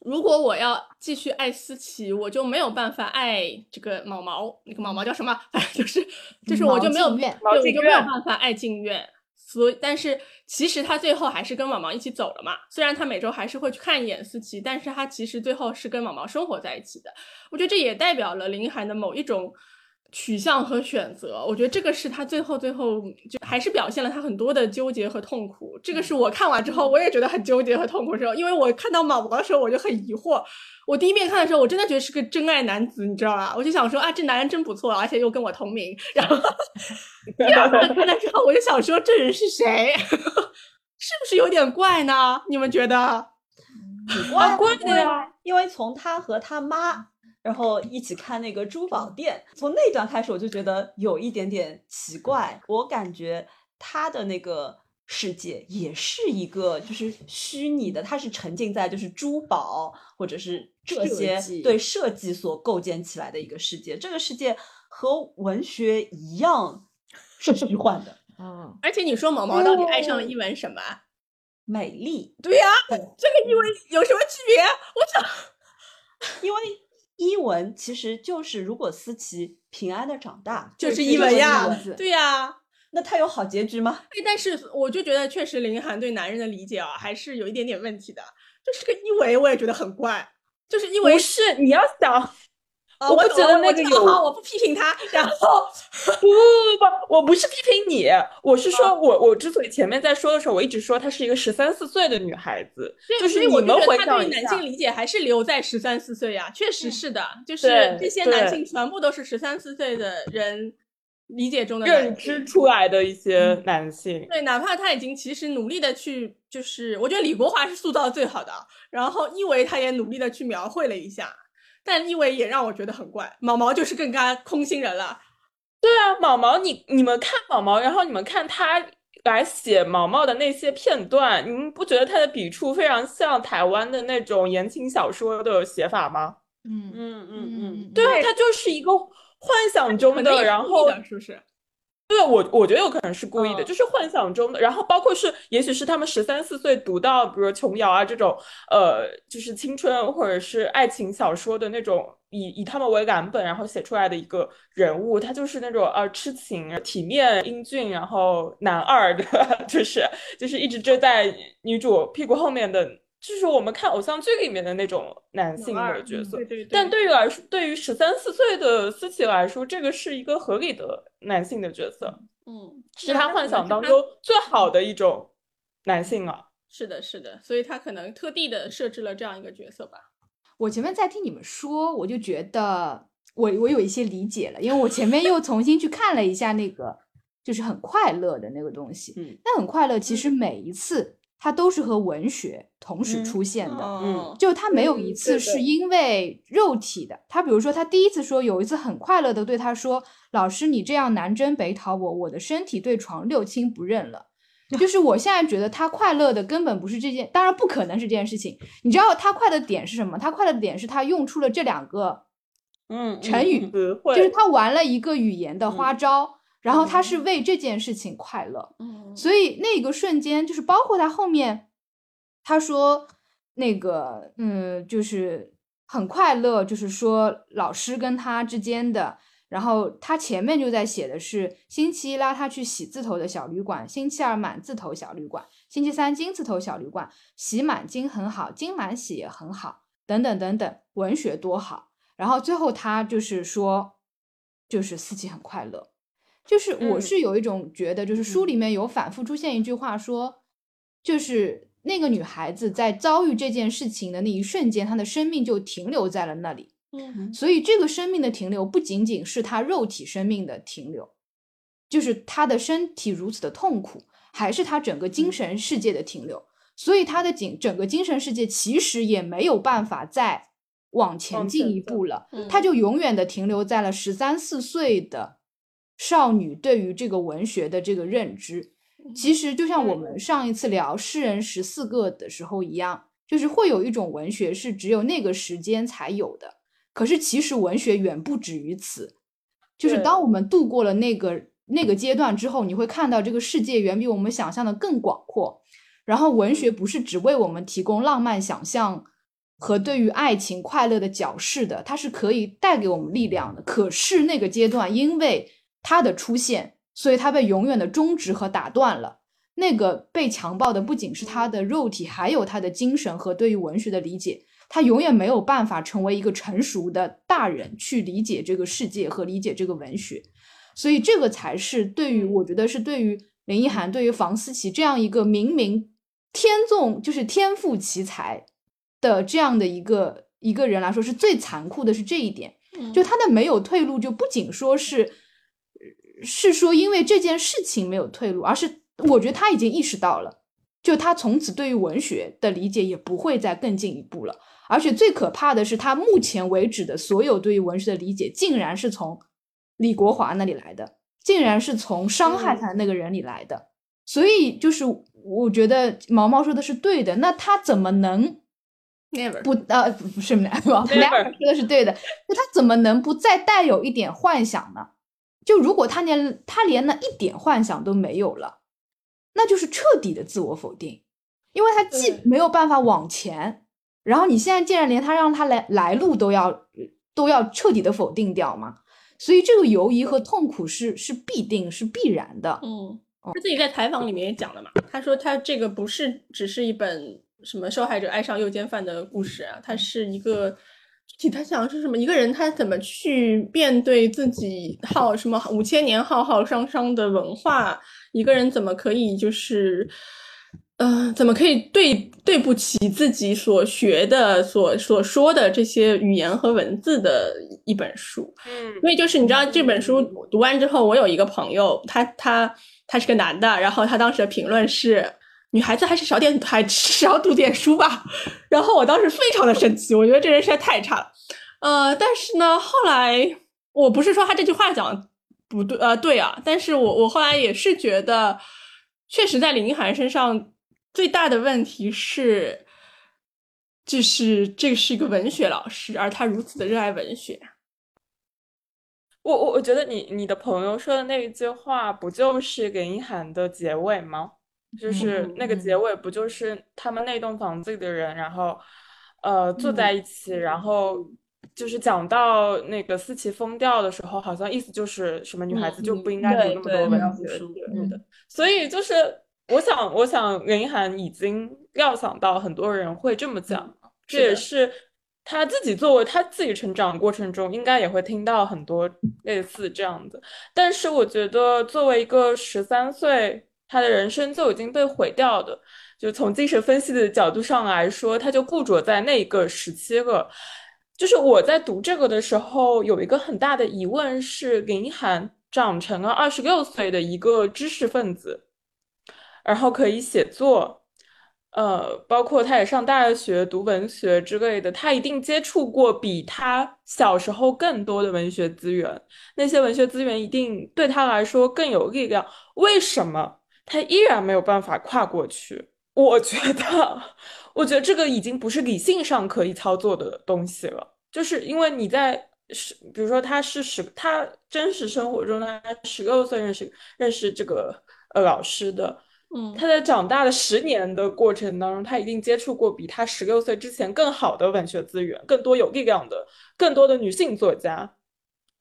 如果我要继续爱思琪，我就没有办法爱这个毛毛。那个毛毛叫什么？<laughs> 反正就是，就是我就没有，对，我就没有办法爱静愿。所以，但是其实他最后还是跟毛毛一起走了嘛。虽然他每周还是会去看一眼思琪，但是他其实最后是跟毛毛生活在一起的。我觉得这也代表了林涵的某一种。取向和选择，我觉得这个是他最后最后就还是表现了他很多的纠结和痛苦。这个是我看完之后我也觉得很纠结和痛苦的时候，因为我看到马博的时候我就很疑惑。我第一遍看的时候我真的觉得是个真爱男子，你知道吧？我就想说啊，这男人真不错，而且又跟我同名。然后 <laughs> 第二遍看了之后，我就想说这人是谁？<laughs> 是不是有点怪呢？你们觉得？怪怪的呀，因为从他和他妈。然后一起看那个珠宝店，从那段开始我就觉得有一点点奇怪。我感觉他的那个世界也是一个就是虚拟的，他是沉浸在就是珠宝或者是这些对设计所构建起来的一个世界。这个世界和文学一样是虚幻的。<laughs> 嗯，而且你说毛毛到底爱上了一文什么？美丽。对呀，这个因为有什么区别？我想，因为。伊文其实就是，如果思琪平安的长大，就是伊文呀，对呀，那他有好结局吗？哎，但是我就觉得，确实林涵对男人的理解啊，还是有一点点问题的。就是个伊维，我也觉得很怪，就是因为不是你要想。我不觉得那个有，我不批评他。然后 <laughs> 不不不不，我不是批评你，我是说，我我之所以前面在说的时候，我一直说她是一个十三四岁的女孩子，就是你们回想一下，男性理解还是留在十三四岁呀，确实是的，就是这些男性全部都是十三四岁的人理解中的认知出来的一些男性。对，哪怕他已经其实努力的去，就是我觉得李国华是塑造最好的，然后一维他也努力的去描绘了一下。但意味也让我觉得很怪，毛毛就是更加空心人了。对啊，毛毛，你你们看毛毛，然后你们看他来写毛毛的那些片段，你们不觉得他的笔触非常像台湾的那种言情小说的写法吗？嗯嗯嗯嗯，对，他就是一个幻想中的，然后是不是？对，我我觉得有可能是故意的，嗯。就是幻想中的，然后包括是，也许是他们十三四岁读到，比如琼瑶啊这种，呃，就是青春或者是爱情小说的那种，以以他们为蓝本，然后写出来的一个人物，他就是那种呃痴情、体面、英俊，然后男二的，<laughs> 就是就是一直追在女主屁股后面的，就是我们看偶像剧里面的那种男性的角色。对对对，但对于来说，对于十三四岁的思琪来说，这个是一个合理的男性的角色，嗯，是他幻想当中最好的一种男性了。是的，是的，所以他可能特地的设置了这样一个角色吧。我前面在听你们说，我就觉得我我有一些理解了，因为我前面又重新去看了一下那个，就是很快乐的那个东西。嗯，那很快乐，其实每一次它都是和文学同时嗯出现的。嗯，就他没有嗯一次是因为肉体的，他比如说他第一次说有一次很快乐的对他说：“老师，你这样南征北讨我，我的身体对床六亲不认了。<laughs> ”就是我现在觉得他快乐的根本不是这件，当然不可能是这件事情。你知道他快乐的点是什么？他快乐的点是他用出了这两个嗯，成语，就是他玩了一个语言的花嗯招，然后他是为这件事情快乐。嗯，所以那个瞬间，就是包括他后面，他说那个，嗯，就是很快乐，就是说老师跟他之间的，然后他前面就在写的是星期一拉他去喜字头的小旅馆，星期二满字头小旅馆，星期三金字头小旅馆，喜满金很好，金满喜也很好，等等等等，文学多好。然后最后他就是说，就是四季很快乐。就是我嗯。是有一种觉得，就是书里面有反复出现一句话说，就是那个女孩子在遭遇这件事情的那一瞬间，她的生命就停留在了那里。嗯。所以这个生命的停留不仅仅是她肉体生命的停留，就是她的身体如此的痛苦，还是她整个精神世界的停留。所以她的精整个精神世界其实也没有办法再往前进一步了，嗯。她就永远的停留在了十三四岁的少女对于这个文学的这个认知。其实就像我们上一次聊诗人十四个的时候一样，就是会有一种文学是只有那个时间才有的。可是其实文学远不止于此，就是当我们度过了那个那个阶段之后，你会看到这个世界远比我们想象的更广阔。然后文学不是只为我们提供浪漫想象和对于爱情快乐的矫饰的，它是可以带给我们力量的。可是那个阶段因为它的出现，所以他被永远的终止和打断了。那个被强暴的不仅是他的肉体，还有他的精神和对于文学的理解。他永远没有办法成为一个成熟的大人去理解这个世界和理解这个文学，所以这个才是对于我觉得是对于林奕涵、对于房思琪这样一个明明天纵就是天赋奇才的这样的一个一个人来说，是最残酷的，是这一点。就他的没有退路，就不仅说是是说因为这件事情没有退路，而是我觉得他已经意识到了，就他从此对于文学的理解也不会再更进一步了。而且最可怕的是，他目前为止的所有对于文学的理解，竟然是从李国华那里来的，竟然是从伤害他的那个人里来的。所以就是我觉得毛毛说的是对的，那他怎么能 never 不呃不不是 never never <laughs> 说的是对的，那他怎么能不再带有一点幻想呢？就如果他连他连那一点幻想都没有了，那就是彻底的自我否定，因为他既没有办法往前，然后你现在竟然连他让他来来路都要都要彻底的否定掉嘛，所以这个犹疑和痛苦是是必定是必然的。嗯，他自己在采访里面也讲了嘛，他说他这个不是只是一本什么受害者爱上诱奸犯的故事啊，它是一个具体他想的是什么？一个人他怎么去面对自己浩什么五千年浩浩汤汤的文化？一个人怎么可以就是。呃，怎么可以对对不起自己所学的、所所说的这些语言和文字的一本书？嗯因为就是你知道这本书读完之后，我有一个朋友，他他他是个男的，然后他当时的评论是：女孩子还是少点还 <laughs> 少读点书吧。然后我当时非常的生气，我觉得这人实在太差了。呃，但是呢，后来我不是说他这句话讲不对，呃，对啊，但是我我后来也是觉得，确实在林奕涵身上最大的问题是，就是这是一个文学老师，而他如此的热爱文学。我我我觉得你你的朋友说的那一句话，不就是林一涵的结尾吗？就是那个结尾，不就是他们那栋房子里的人，然后呃坐在一起，然后就是讲到那个思琪疯掉的时候，好像意思就是什么女孩子就不应该读那么多文学对的。所以就是我想，我想林一涵已经料想到很多人会这么讲，这也是。他自己作为他自己成长过程中，应该也会听到很多类似这样的。但是我觉得，作为一个十三岁，他的人生就已经被毁掉的，就从精神分析的角度上来说，他就固着在那个时期了。就是我在读这个的时候，有一个很大的疑问是：林一涵长成了二十六岁的一个知识分子，然后可以写作。呃，包括他也上大学读文学之类的，他一定接触过比他小时候更多的文学资源，那些文学资源一定对他来说更有力量。为什么他依然没有办法跨过去？我觉得，我觉得这个已经不是理性上可以操作的东西了，就是因为你在是，比如说他是十，他真实生活中他十六岁认识认识这个呃老师的。嗯，他在长大的十年的过程当中，他一定接触过比他十六岁之前更好的文学资源，更多有力量的，更多的女性作家，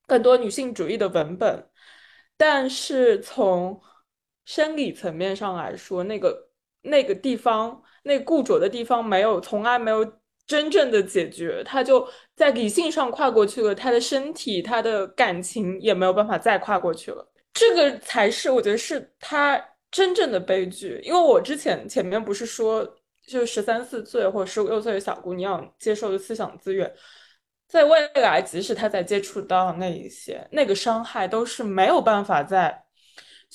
更多女性主义的文本。但是从生理层面上来说，那个那个地方，那固着的地方没有，从来没有真正的解决。他就在理性上跨过去了，他的身体，他的感情也没有办法再跨过去了。这个才是我觉得是他。真正的悲剧，因为我之前前面不是说，就十三四岁或者十五六岁的小姑娘接受的思想资源，在未来，即使她在接触到那一些，那个伤害都是没有办法再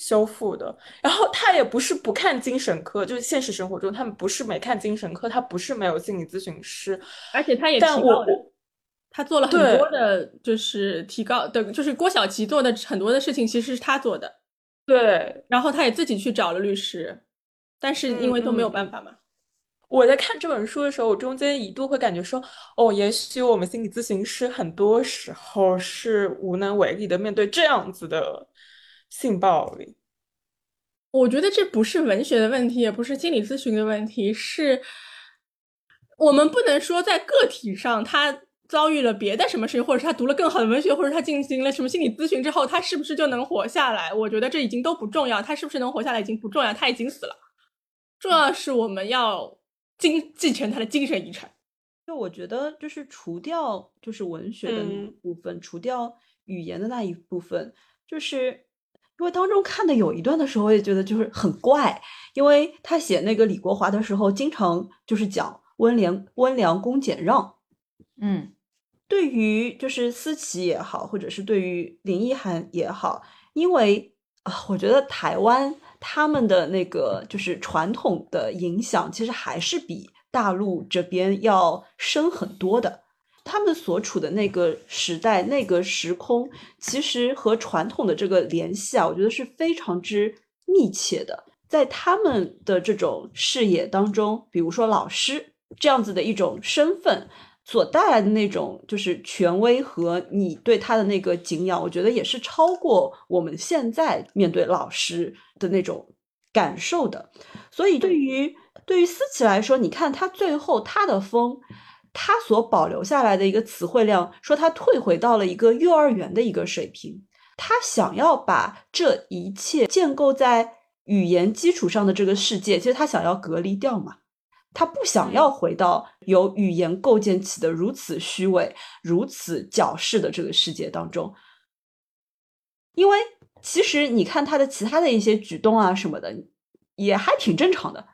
修复的。然后他也不是不看精神科，就是现实生活中他们不是没看精神科，他不是没有心理咨询师，而且他也提高他做了很多的，就是提高的，就是郭晓琪做的很多的事情，其实是他做的。对，然后他也自己去找了律师，但是因为都没有办法嘛。我在看这本书的时候，我中间一度会感觉说，哦，也许我们心理咨询师很多时候是无能为力的，面对这样子的性暴力。我觉得这不是文学的问题，也不是心理咨询的问题，是我们不能说在个体上他。遭遇了别的什么事情，或者是他读了更好的文学，或者他进行了什么心理咨询之后，他是不是就能活下来？我觉得这已经都不重要，他是不是能活下来已经不重要，他已经死了。重要是我们要经继承他的精神遗产。就我觉得，就是除掉就是文学的部分，除掉语言的那一部分，就是因为当中看的有一段的时候，我也觉得就是很怪，因为他写那个李国华的时候，经常就是讲温良温良恭俭让，嗯。对于就是思琪也好，或者是对于林奕涵也好，因为啊，我觉得台湾他们的那个就是传统的影响，其实还是比大陆这边要深很多的。他们所处的那个时代、那个时空，其实和传统的这个联系啊，我觉得是非常之密切的。在他们的这种视野当中，比如说老师这样子的一种身份。所带来的那种就是权威和你对他的那个敬仰，我觉得也是超过我们现在面对老师的那种感受的。所以对于对于思琪来说，你看他最后他的风，他所保留下来的一个词汇量，说他退回到了一个幼儿园的一个水平。他想要把这一切建构在语言基础上的这个世界，其实他想要隔离掉嘛。他不想要回到由语言构建起的如此虚伪、如此矫饰的这个世界当中，因为其实你看他的其他的一些举动啊什么的，也还挺正常的，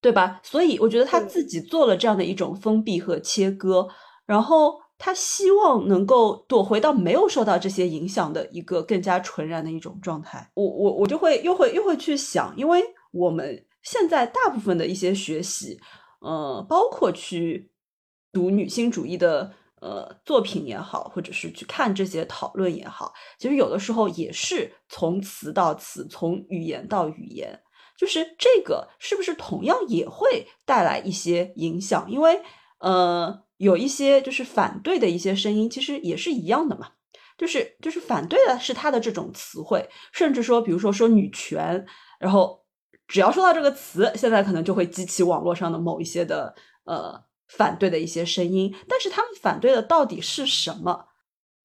对吧？所以我觉得他自己做了这样的一种封闭和切割，然后他希望能够躲回到没有受到这些影响的一个更加纯然的一种状态。我我我就会又会又会去想，因为我们。现在大部分的一些学习，呃，包括去读女性主义的呃作品也好，或者是去看这些讨论也好，其实有的时候也是从词到词，从语言到语言，就是这个是不是同样也会带来一些影响？因为呃，有一些就是反对的一些声音，其实也是一样的嘛。就是就是反对的是他的这种词汇，甚至说，比如说说女权，然后只要说到这个词，现在可能就会激起网络上的某一些的呃反对的一些声音。但是他们反对的到底是什么？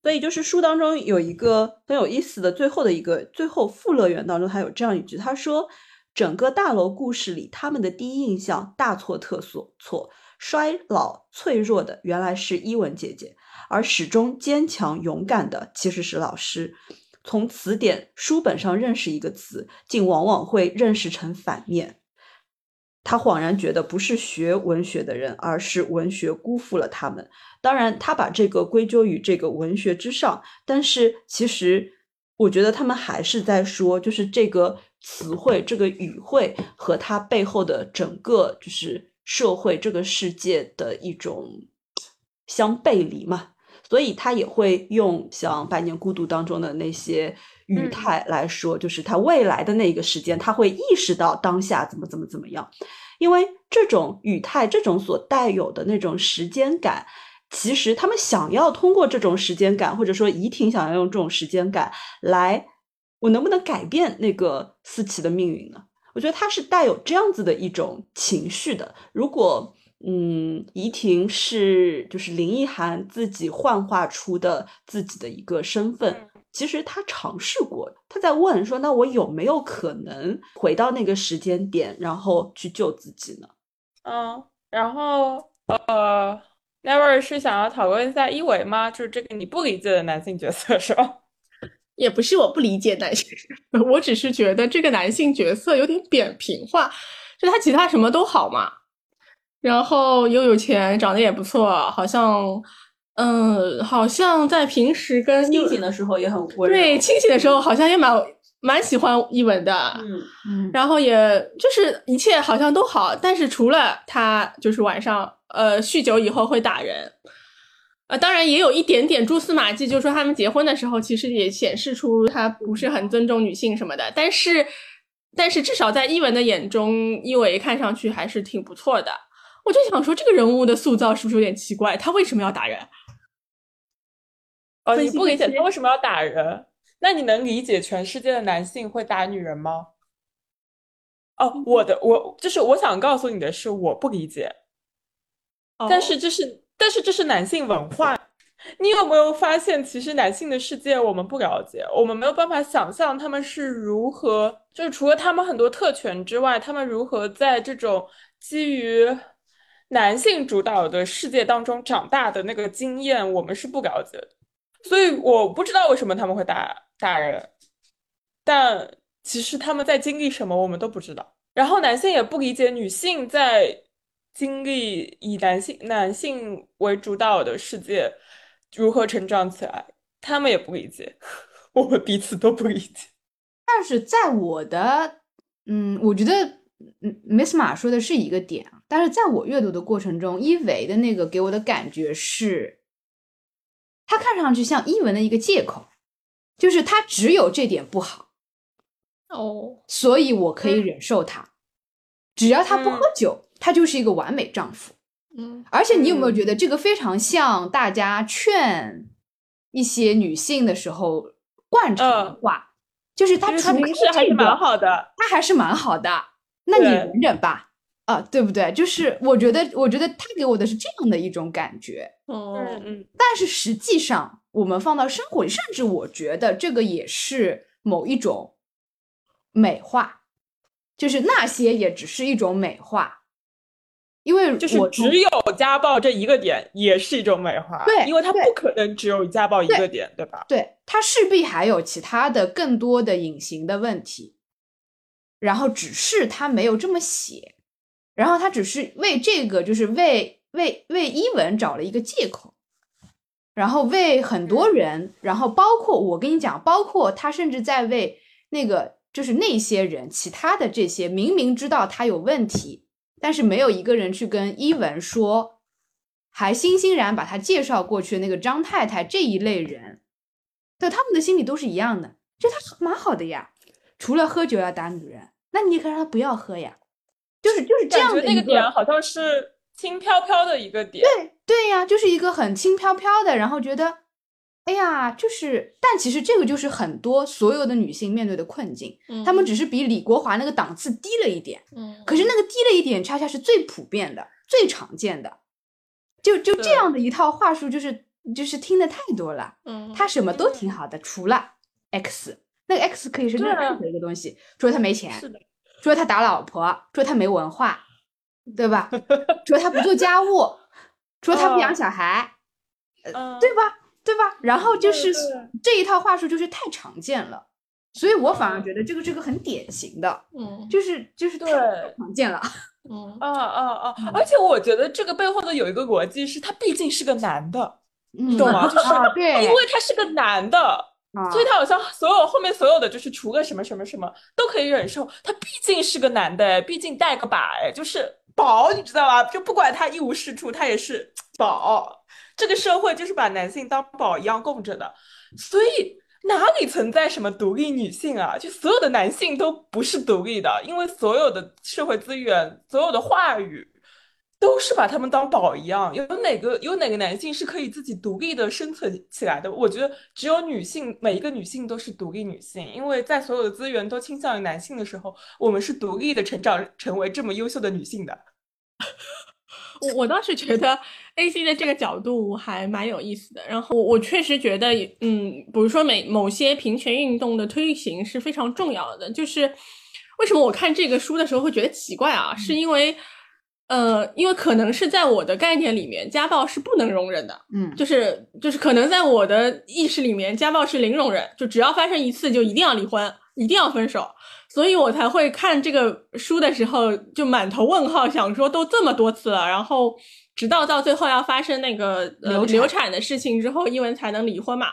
所以就是书当中有一个很有意思的最后的一个最后副乐园当中，他有这样一句，他说：“整个大楼故事里，他们的第一印象大错特错，错衰老脆弱的原来是伊文姐姐。”而始终坚强勇敢的其实是老师。从词典、书本上认识一个词，竟往往会认识成反面。他恍然觉得，不是学文学的人，而是文学辜负了他们。当然，他把这个归咎于这个文学之上，但是其实我觉得他们还是在说，就是这个词汇、这个语汇和它背后的整个就是社会这个世界的一种相背离嘛。所以他也会用像《百年孤独》当中的那些语态来说，就是他未来的那个时间，他会意识到当下怎么怎么怎么样。因为这种语态，这种所带有的那种时间感，其实他们想要通过这种时间感，或者说怡婷想要用这种时间感来，我能不能改变那个思琪的命运呢？我觉得他是带有这样子的一种情绪的。如果嗯，怡婷是就是林奕涵自己幻化出的自己的一个身份。其实他尝试过，他在问说：“那我有没有可能回到那个时间点，然后去救自己呢？”嗯，然后呃，Never 是想要讨论一下一维吗？就是这个你不理解的男性角色是吧？也不是我不理解男性，<laughs> 我只是觉得这个男性角色有点扁平化，就他其他什么都好嘛。然后又有钱，长得也不错，好像，嗯，好像在平时跟清醒的时候也很温柔。对，清醒的时候好像也蛮蛮喜欢一文的。嗯嗯。然后也就是一切好像都好，但是除了他就是晚上呃酗酒以后会打人，呃，当然也有一点点蛛丝马迹，就是说他们结婚的时候其实也显示出他不是很尊重女性什么的。但是但是至少在一文的眼中，一维看上去还是挺不错的。我就想说，这个人物的塑造是不是有点奇怪？他为什么要打人？哦，你不理解他为什么要打人？那你能理解全世界的男性会打女人吗？哦，我的，我就是我想告诉你的是，我不理解。但是这是，但是这是男性文化。你有没有发现，其实男性的世界我们不了解，我们没有办法想象他们是如何，就是除了他们很多特权之外，他们如何在这种基于。男性主导的世界当中长大的那个经验，我们是不了解的，所以我不知道为什么他们会打大人，但其实他们在经历什么，我们都不知道。然后男性也不理解女性在经历以男性男性为主导的世界如何成长起来，他们也不理解，<laughs> 我们彼此都不理解。但是在我的，嗯，我觉得。嗯，Miss 马说的是一个点，但是在我阅读的过程中，伊维的那个给我的感觉是，他看上去像伊文的一个借口，就是他只有这点不好，哦，所以我可以忍受他，只要他不喝酒，他就是一个完美丈夫。嗯，而且你有没有觉得这个非常像大家劝一些女性的时候惯常的话，就是他他平时还是蛮好的，他还是蛮好的。那你忍忍吧，啊，对不对？就是我觉得，我觉得他给我的是这样的一种感觉，嗯，嗯。但是实际上，我们放到生活里，甚至我觉得这个也是某一种美化，就是那些也只是一种美化，因为就是只有家暴这一个点也是一种美化，对，因为它不可能只有家暴一个点，对吧？对，它势必还有其他的更多的隐形的问题。然后只是他没有这么写，然后他只是为这个，就是为为为伊文找了一个借口，然后为很多人，然后包括我跟你讲，包括他甚至在为那个就是那些人，其他的这些明明知道他有问题，但是没有一个人去跟伊文说，还欣欣然把他介绍过去的那个张太太这一类人，对他们的心里都是一样的，就他蛮好的呀。除了喝酒要打女人，那你也可以让他不要喝呀，就是就是这样的一个点，好像是轻飘飘的一个点。对对呀，就是一个很轻飘飘的，然后觉得哎呀，就是，但其实这个就是很多所有的女性面对的困境，她们。只是比李国华那个档次低了一点，嗯，可是那个低了一点，恰恰是最普遍的、最常见的，就就这样的一套话术，就是就是听的太多了，嗯，他什么都挺好的，除了 X，那个 X 可以是任何一个东西，除了他没钱，是的，除了他打老婆，除了他没文化，对吧？除了他不做家务，除了他不养小孩，呃，对吧？对吧？然后就是这一套话术就是太常见了，所以我反而觉得这个这个很典型的，嗯，就是就是太常见了，嗯。啊啊啊！而且我觉得这个背后的有一个逻辑是，他毕竟是个男的，你懂吗？<laughs> 就是对，因为他是个男的，所以他好像所有后面所有的就是除了什么什么什么都可以忍受。他毕竟是个男的，毕竟带个把，哎，就是宝，你知道吗？就不管他一无是处，他也是宝。这个社会就是把男性当宝一样供着的，所以哪里存在什么独立女性啊？就所有的男性都不是独立的，因为所有的社会资源、所有的话语都是把他们当宝一样。有哪个有哪个男性是可以自己独立的生存起来的？我觉得只有女性，每一个女性都是独立女性，因为在所有的资源都倾向于男性的时候，我们是独立的成长成为这么优秀的女性的。我我倒是觉得 A C 的这个角度还蛮有意思的。然后我我确实觉得，嗯，比如说每某些平权运动的推行是非常重要的。就是为什么我看这个书的时候会觉得奇怪啊？是因为，呃，因为可能是在我的概念里面，家暴是不能容忍的。嗯，就是就是可能在我的意识里面，家暴是零容忍，就只要发生一次就一定要离婚，一定要分手。所以我才会看这个书的时候就满头问号，想说都这么多次了，然后直到到最后要发生那个流流产的事情之后，伊文才能离婚嘛。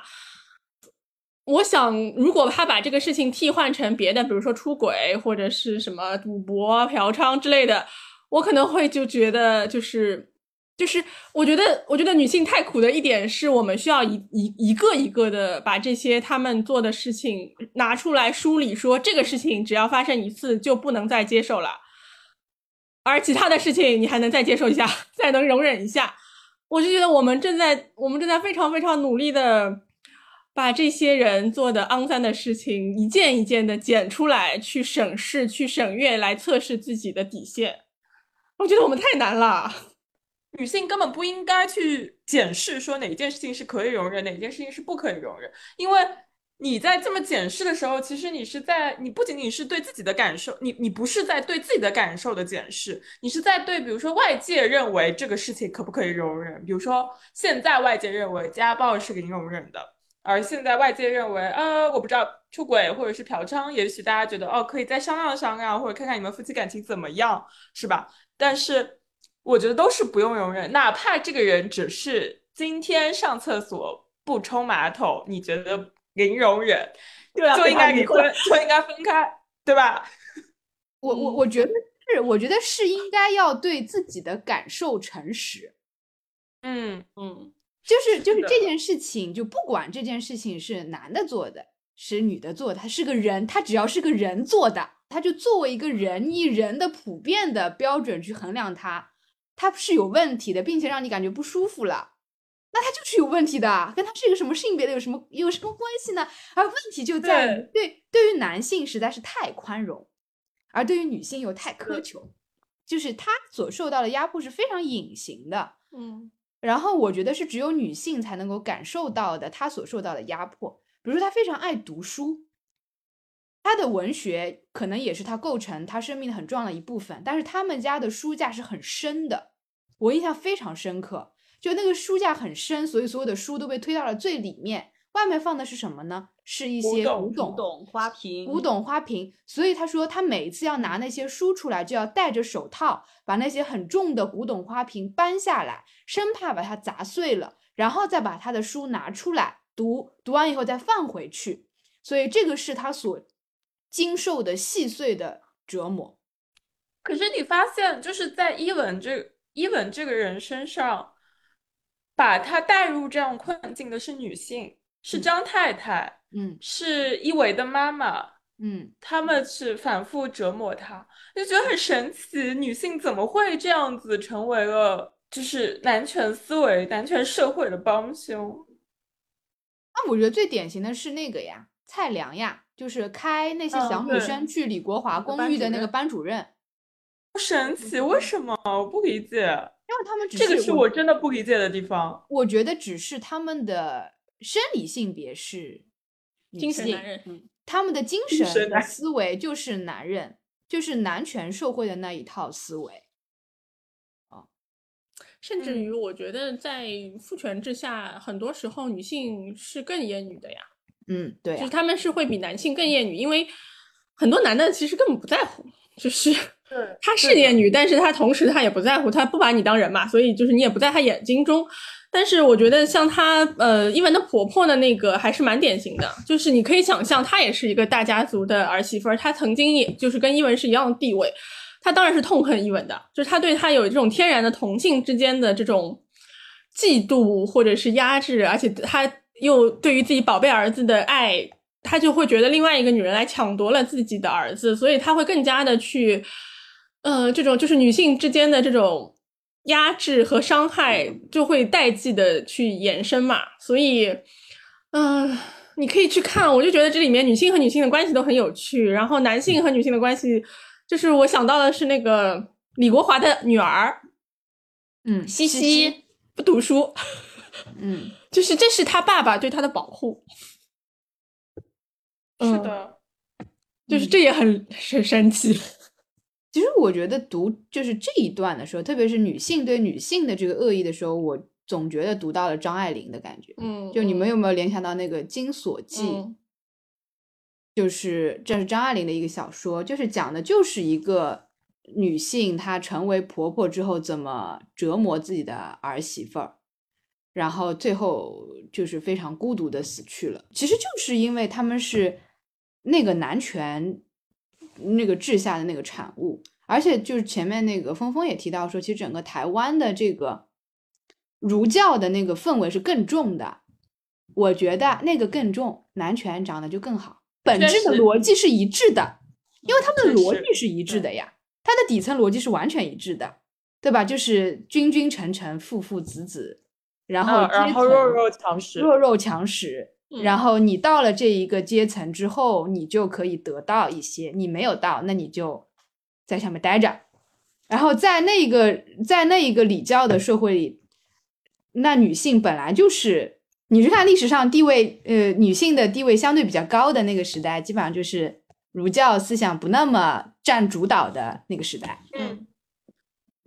我想，如果他把这个事情替换成别的，比如说出轨或者是什么赌博、嫖娼之类的，我可能会就觉得就是。就是我觉得，我觉得女性太苦的一点是我们需要一一一个一个的把这些他们做的事情拿出来梳理，说这个事情只要发生一次就不能再接受了，而其他的事情你还能再接受一下，再能容忍一下。我就觉得我们正在我们正在非常非常努力的把这些人做的肮脏的事情一件一件的剪出来，去审视、去审阅，来测试自己的底线。我觉得我们太难了。女性根本不应该去检视说哪件事情是可以容忍，哪件事情是不可以容忍，因为你在这么检视的时候，其实你是在你不仅仅是对自己的感受，你你不是在对自己的感受的检视，你是在对比如说外界认为这个事情可不可以容忍，比如说现在外界认为家暴是零容忍的，而现在外界认为呃我不知道出轨或者是嫖娼，也许大家觉得哦可以再商量商量，或者看看你们夫妻感情怎么样，是吧？但是。我觉得都是不用容忍，哪怕这个人只是今天上厕所不冲马桶，你觉得零容忍，就应该离婚，就应该分开，对吧？我我我觉得是，我觉得是应该要对自己的感受诚实。嗯嗯，就是就是这件事情，就不管这件事情是男的做的，是女的做的，他是个人，他只要是个人做的，他就作为一个人以人的普遍的标准去衡量他。他是有问题的，并且让你感觉不舒服了，那他就是有问题的，跟他是一个什么性别的有什么有什么关系呢？而问题就在于，对对于男性实在是太宽容，而对于女性又太苛求，就是他所受到的压迫是非常隐形的，嗯。然后我觉得是只有女性才能够感受到的，他所受到的压迫，比如说他非常爱读书。他的文学可能也是他构成他生命的很重要的一部分，但是他们家的书架是很深的，我印象非常深刻。就那个书架很深，所以所有的书都被推到了最里面。外面放的是什么呢？是一些古董花瓶。古董花瓶。所以他说，他每次要拿那些书出来，就要戴着手套，把那些很重的古董花瓶搬下来，生怕把它砸碎了，然后再把他的书拿出来读，读完以后再放回去。所以这个是他所。经受的细碎的折磨，可是你发现，就是在伊文这伊文这个人身上，把他带入这样困境的是女性，是张太太，嗯，是伊维的妈妈，嗯，他们是反复折磨他，就觉得很神奇，女性怎么会这样子成为了就是男权思维、男权社会的帮凶？那我觉得最典型的是那个呀，蔡良呀，就是开那些嗯小女生去李国华公寓的那个班主任，神奇，为什么？我不理解，因为他们只这个是我真的不理解的地方。我觉得只是他们的生理性别是女性他们的精精神思维就是男人，就是男权社会的那一套思维。甚至于我觉得在父权制下，很多时候女性是更厌女的呀，嗯，对啊就是，他们是会比男性更厌女，因为很多男的其实根本不在乎，就是对他是厌女，但是他同时他也不在乎，他不把你当人嘛，所以就是你也不在他眼睛中。但是我觉得像她呃伊文的婆婆的那个还是蛮典型的，就是你可以想象她也是一个大家族的儿媳妇儿，她曾经也就是跟伊文是一样的地位，她当然是痛恨伊文的，就是她对她有这种天然的同性之间的这种嫉妒或者是压制，而且她又对于自己宝贝儿子的爱，他就会觉得另外一个女人来抢夺了自己的儿子，所以他会更加的去，呃，这种就是女性之间的这种压制和伤害就会代际的去延伸嘛，所以，嗯、你可以去看，我就觉得这里面女性和女性的关系都很有趣，然后男性和女性的关系，就是我想到的是那个李国华的女儿嗯，西西西，不读书，<laughs> 嗯，就是这是他爸爸对他的保护，嗯，是的，就是这也很 <laughs> 很神奇，其实我觉得读就是这一段的时候，特别是女性对女性的这个恶意的时候，我总觉得读到了张爱玲的感觉。嗯，就你们嗯有没有联想到那个《金锁记》？嗯就是这是张爱玲的一个小说，就是讲的就是一个女性她成为婆婆之后怎么折磨自己的儿媳妇儿，然后最后就是非常孤独的死去了。其实就是因为他们是那个男权那个治下的那个产物，而且就是前面那个峰峰也提到说，其实整个台湾的这个儒教的那个氛围是更重的。我觉得那个更重，男权长得就更好。本质的逻辑是一致的，因为他们的逻辑是一致的呀，它的底层逻辑是完全一致的，对吧？就是君君臣臣，父父子子，然后嗯，然后弱肉强食，弱肉强食。嗯然后你到了这一个阶层之后，你就可以得到一些；你没有到，那你就在上面待着。然后在那个在那一个礼教的社会里，那女性本来就是，你去看历史上地位，呃，女性的地位相对比较高的那个时代，基本上就是儒教思想不那么占主导的那个时代，嗯，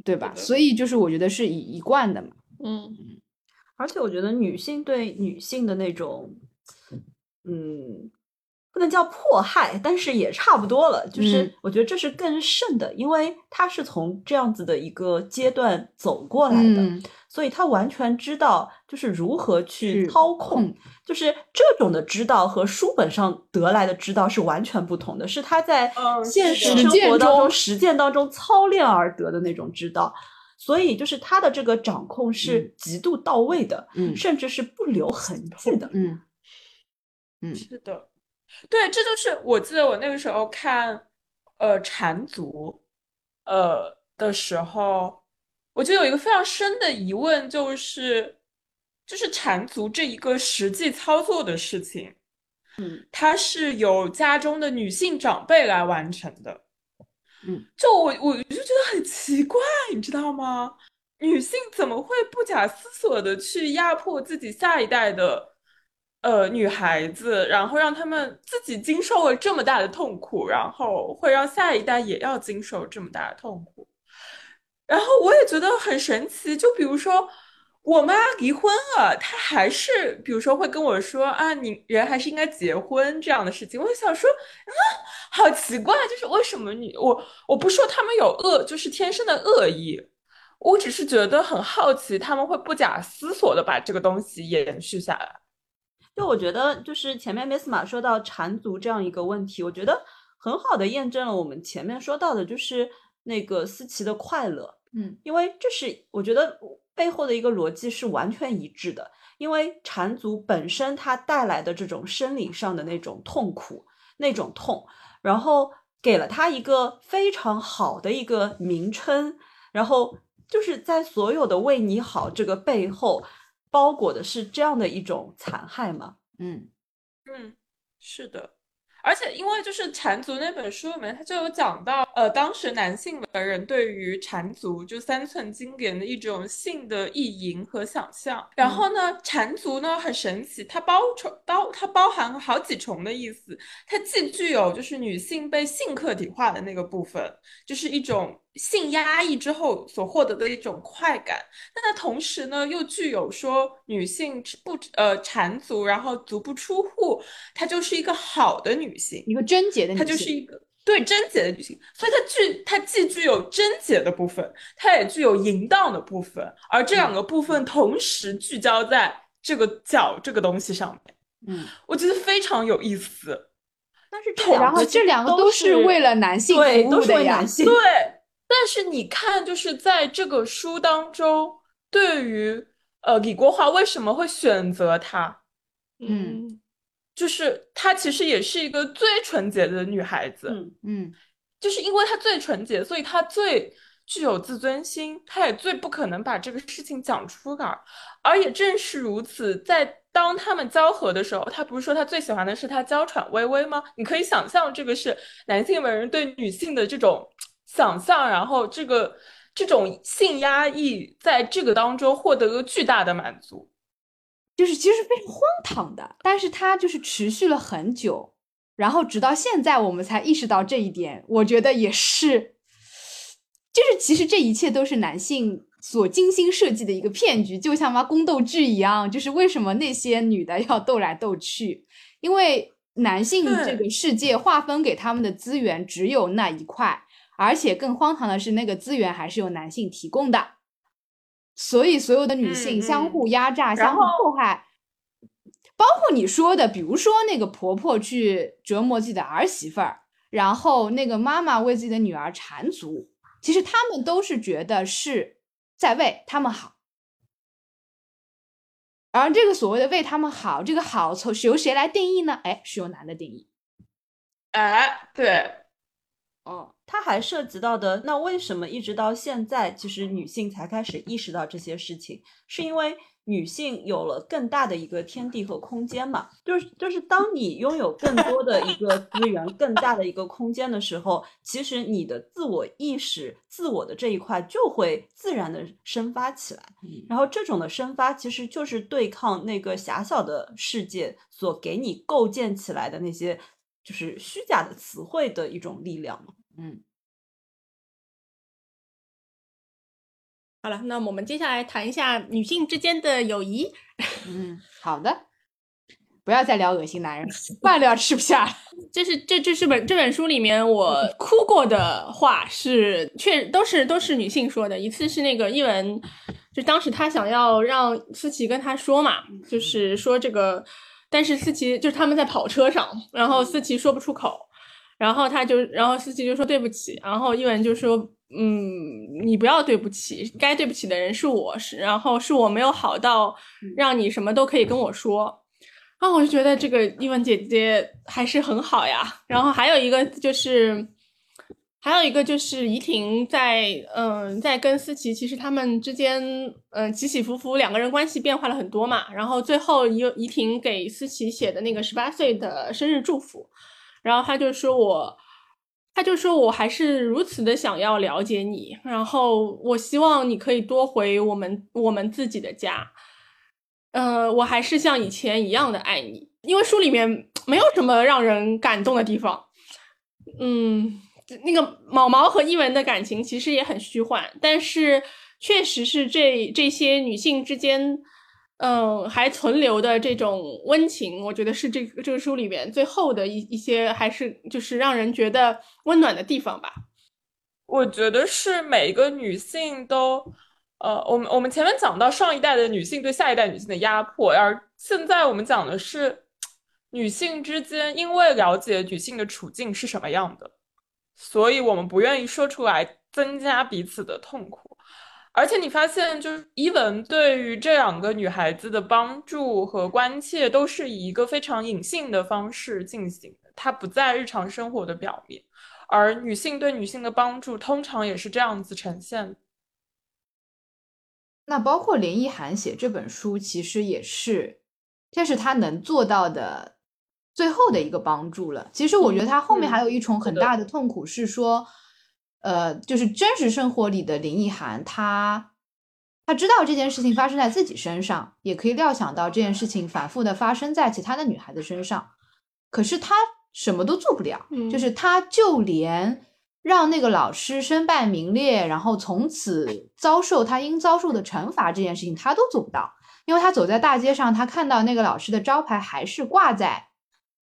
对吧？所以就是我觉得是一一贯的嘛。嗯而且我觉得女性对女性的那种，嗯，不能叫迫害，但是也差不多了。就是嗯我觉得这是更甚的，因为她是从这样子的一个阶段走过来的，嗯，所以她完全知道就是如何去去操控。控就是这种的知道和书本上得来的知道是完全不同的，是她在嗯现实生活当中中实践当中操练而得的那种知道。所以，就是他的这个掌控是极度到位的，嗯甚至是不留痕迹的。嗯是的，对，这就是我记得我那个时候看呃缠足呃的时候，我就有一个非常深的疑问，就是就是缠足这一个实际操作的事情，嗯，它是由家中的女性长辈来完成的。就我我就觉得很奇怪，你知道吗？女性怎么会不假思索的去压迫自己下一代的呃女孩子，然后让他们自己经受了这么大的痛苦，然后会让下一代也要经受这么大的痛苦？然后我也觉得很神奇，就比如说我妈离婚了，她还是比如说会跟我说啊，你人还是应该结婚这样的事情。我就想说，啊，好奇怪，就是为什么你我我不说他们有恶，就是天生的恶意，我只是觉得很好奇，他们会不假思索的把这个东西延续下来。就我觉得，就是前面 Miss 马说到缠足这样一个问题，我觉得很好的验证了我们前面说到的，就是那个思琪的快乐。嗯因为这是我觉得背后的一个逻辑是完全一致的。因为缠足本身它带来的这种生理上的那种痛苦、那种痛，然后给了它一个非常好的一个名称，然后就是在所有的为你好这个背后，包裹的是这样的一种残害嘛。嗯嗯，是的。而且，因为就是《缠足》那本书里面，它就有讲到，呃，当时男性文人对于缠足就三寸金莲的一种性的意淫和想象。然后呢，缠足呢很神奇，它包重包它包含好几重的意思。它既具有就是女性被性客体化的那个部分，就是一种性压抑之后所获得的一种快感。但它同时呢，又具有说女性不呃缠足，然后足不出户，她就是一个好的女。性一个贞洁的女性，她就是一个对贞洁的女性，所以它具它既具有贞洁的部分，它也具有淫荡的部分，而这两个部分同时聚焦在这个脚这个东西上面，嗯，我觉得非常有意思。但是这两个这两个都是为了男性服务的呀，对。但是你看，就是在这个书当中，对于呃李国华为什么会选择她？嗯。就是她其实也是一个最纯洁的女孩子，嗯嗯，就是因为她最纯洁，所以她最具有自尊心，她也最不可能把这个事情讲出来。而也正是如此，在当他们交合的时候，他不是说他最喜欢的是她娇喘微微吗？你可以想象，这个是男性文人对女性的这种想象，然后这个这种性压抑在这个当中获得了巨大的满足。就是其实非常荒唐的，但是它就是持续了很久，然后直到现在我们才意识到这一点。我觉得也是，就是其实这一切都是男性所精心设计的一个骗局，就像嘛宫斗剧一样。就是为什么那些女的要斗来斗去？因为男性这个世界划分给他们的资源只有那一块，而且更荒唐的是，那个资源还是由男性提供的。所以，所有的女性相互压榨、相互迫害，包括你说的，比如说那个婆婆去折磨自己的儿媳妇儿，然后那个妈妈为自己的女儿缠足，其实他们都是觉得是在为他们好。而这个所谓的为他们好，这个好从是由谁来定义呢？哎，是由男的定义。哎，对。哦，它还涉及到的，那为什么一直到现在，其实女性才开始意识到这些事情？是因为女性有了更大的一个天地和空间嘛？就是就是，当你拥有更多的一个资源、更大的一个空间的时候，其实你的自我意识、自我的这一块就会自然的生发起来。然后这种的生发，其实就是对抗那个狭小的世界所给你构建起来的那些。就是虚假的词汇的一种力量嘛，嗯。好了，那我们接下来谈一下女性之间的友谊。<laughs> 嗯，好的，不要再聊恶心男人，饭都要吃不下。这是这这是本这本书里面我哭过的话，是确都是都是女性说的。一次是那个译文，就当时他想要让思琪跟他说嘛，就是说这个。但是思琪就是他们在跑车上，然后思琪说不出口，然后他就，然后思琪就说对不起，然后伊文就说，嗯，你不要对不起，该对不起的人是我，是，然后是我没有好到让你什么都可以跟我说，然后我就觉得这个伊文姐姐还是很好呀，然后还有一个就是。还有一个就是怡婷在，嗯，在跟思琪，其实他们之间，嗯，起起伏伏，两个人关系变化了很多嘛。然后最后怡怡婷给思琪写的那个十八岁的生日祝福，然后他就说我，他就说我还是如此的想要了解你，然后我希望你可以多回我们我们自己的家，嗯，我还是像以前一样的爱你，因为书里面没有什么让人感动的地方，嗯。那个毛毛和伊文的感情其实也很虚幻，但是确实是这这些女性之间，嗯，还存留的这种温情，我觉得是这这个书里面最后的一一些，还是就是让人觉得温暖的地方吧。我觉得是每一个女性都，呃，我们我们前面讲到上一代的女性对下一代女性的压迫，而现在我们讲的是女性之间因为了解女性的处境是什么样的。所以我们不愿意说出来，增加彼此的痛苦。而且你发现，就是伊文对于这两个女孩子的帮助和关切，都是以一个非常隐性的方式进行的，它不在日常生活的表面。而女性对女性的帮助，通常也是这样子呈现。那包括林奕涵写这本书，其实也是这是他能做到的最后的一个帮助了。其实我觉得他后面还有一重很大的痛苦是说，呃，就是真实生活里的林奕涵，她她知道这件事情发生在自己身上，也可以料想到这件事情反复的发生在其他的女孩子身上，可是她什么都做不了，就是她就连。让那个老师身败名裂，然后从此遭受他应遭受的惩罚这件事情，他都做不到。因为他走在大街上，他看到那个老师的招牌还是挂在